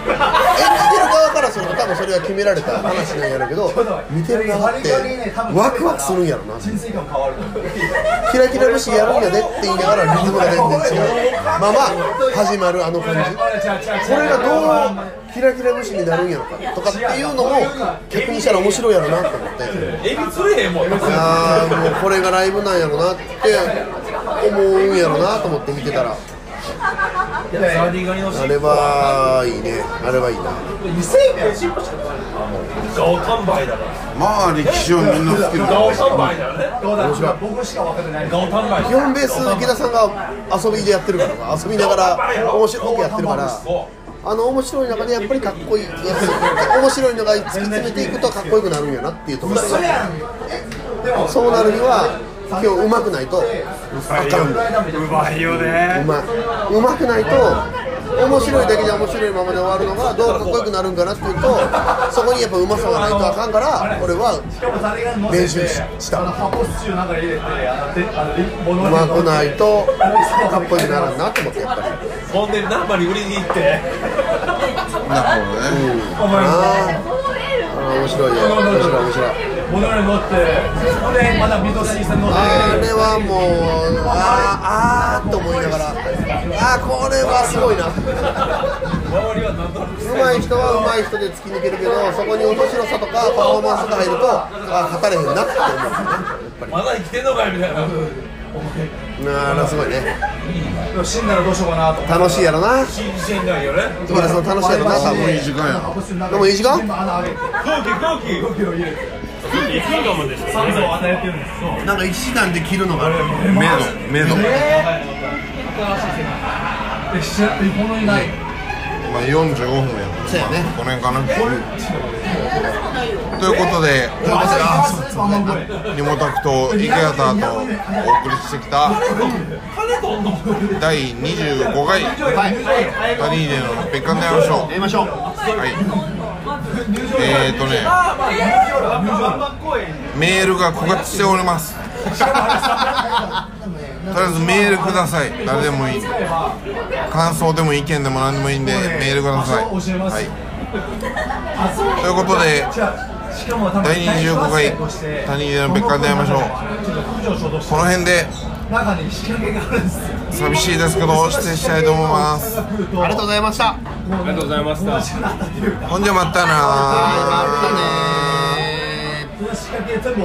演じてる側からすると多分それは決められた話なんやろうけど見てる側ってワクワクするんやろな。人生観変わるキラキラ節やるんやでって言いながらリズムが全然違う。まま始まるあの感じ。これがどうキラキラ節になるんやろかとかっていうのも逆にしたら面白いやろなと思って。ああもうこれがライブなんやろなって思うんやろなと思って見てたら。あれはいいね。あれはいいな。ガオタンバイだからまあ歴史はみんな好きだ。ガオタンバイだよね。僕しか分かってないガオタンバイ基本ベース池田さんが遊びでやってるから遊びながら面白くやってるから。あの面白い中でやっぱりかっこいいやつ面白いのが突き詰めていくとかっこよくなるんやなっていうところでそうなるには今日うまくないとあかんのうまいよね。うまい。うまくないと面白いだけじゃ面白いままで終わるのがどうかっこよくなるんかなっていうとそこにやっぱうまさがないとあかんから俺は練習しした。うまくないとかっこよくならんなと思ってやっぱり。ほんでナンバに売りに行って。なるほどね。お前ああ面白いよ。面白い面白い物に乗ってほんでまだ水戸水産乗ってあれはもうあーあーと思いながら。あーこれはすごいな。上手い人は上手い人で突き抜けるけどそこに面白さとかパフォーマンスが入るとあー語れへんなって思う。んですよねやっぱり。まだ生きてんのかいみたいな。なあすごいね。死んだらどうしようかなと楽しいやろな。よね。池田さん楽しいやろな多分。いい時間やな。でもいい時間空気空気空気を入れて酸素を与えてるん。ですよな。んか1時間で切るのがあるメイドメイドえしこのいないまあ45分やそうやねこの辺かなということでリモタクと池畑とお送りしてきた第25回タリーデの別館で会いましょうやりましょう。はいえーとねメールが枯渇しております。とりあえずメールください。誰でもいい。感想でも意見でも何でもいいんでメールください。はい。ということで第25回他人での別館で会いましょう。この辺で中に仕掛けがあるんですよ。寂しいですけど失礼したいと思います。ありがとうございました。ありがとうございました。ほんじゃまたなー。またね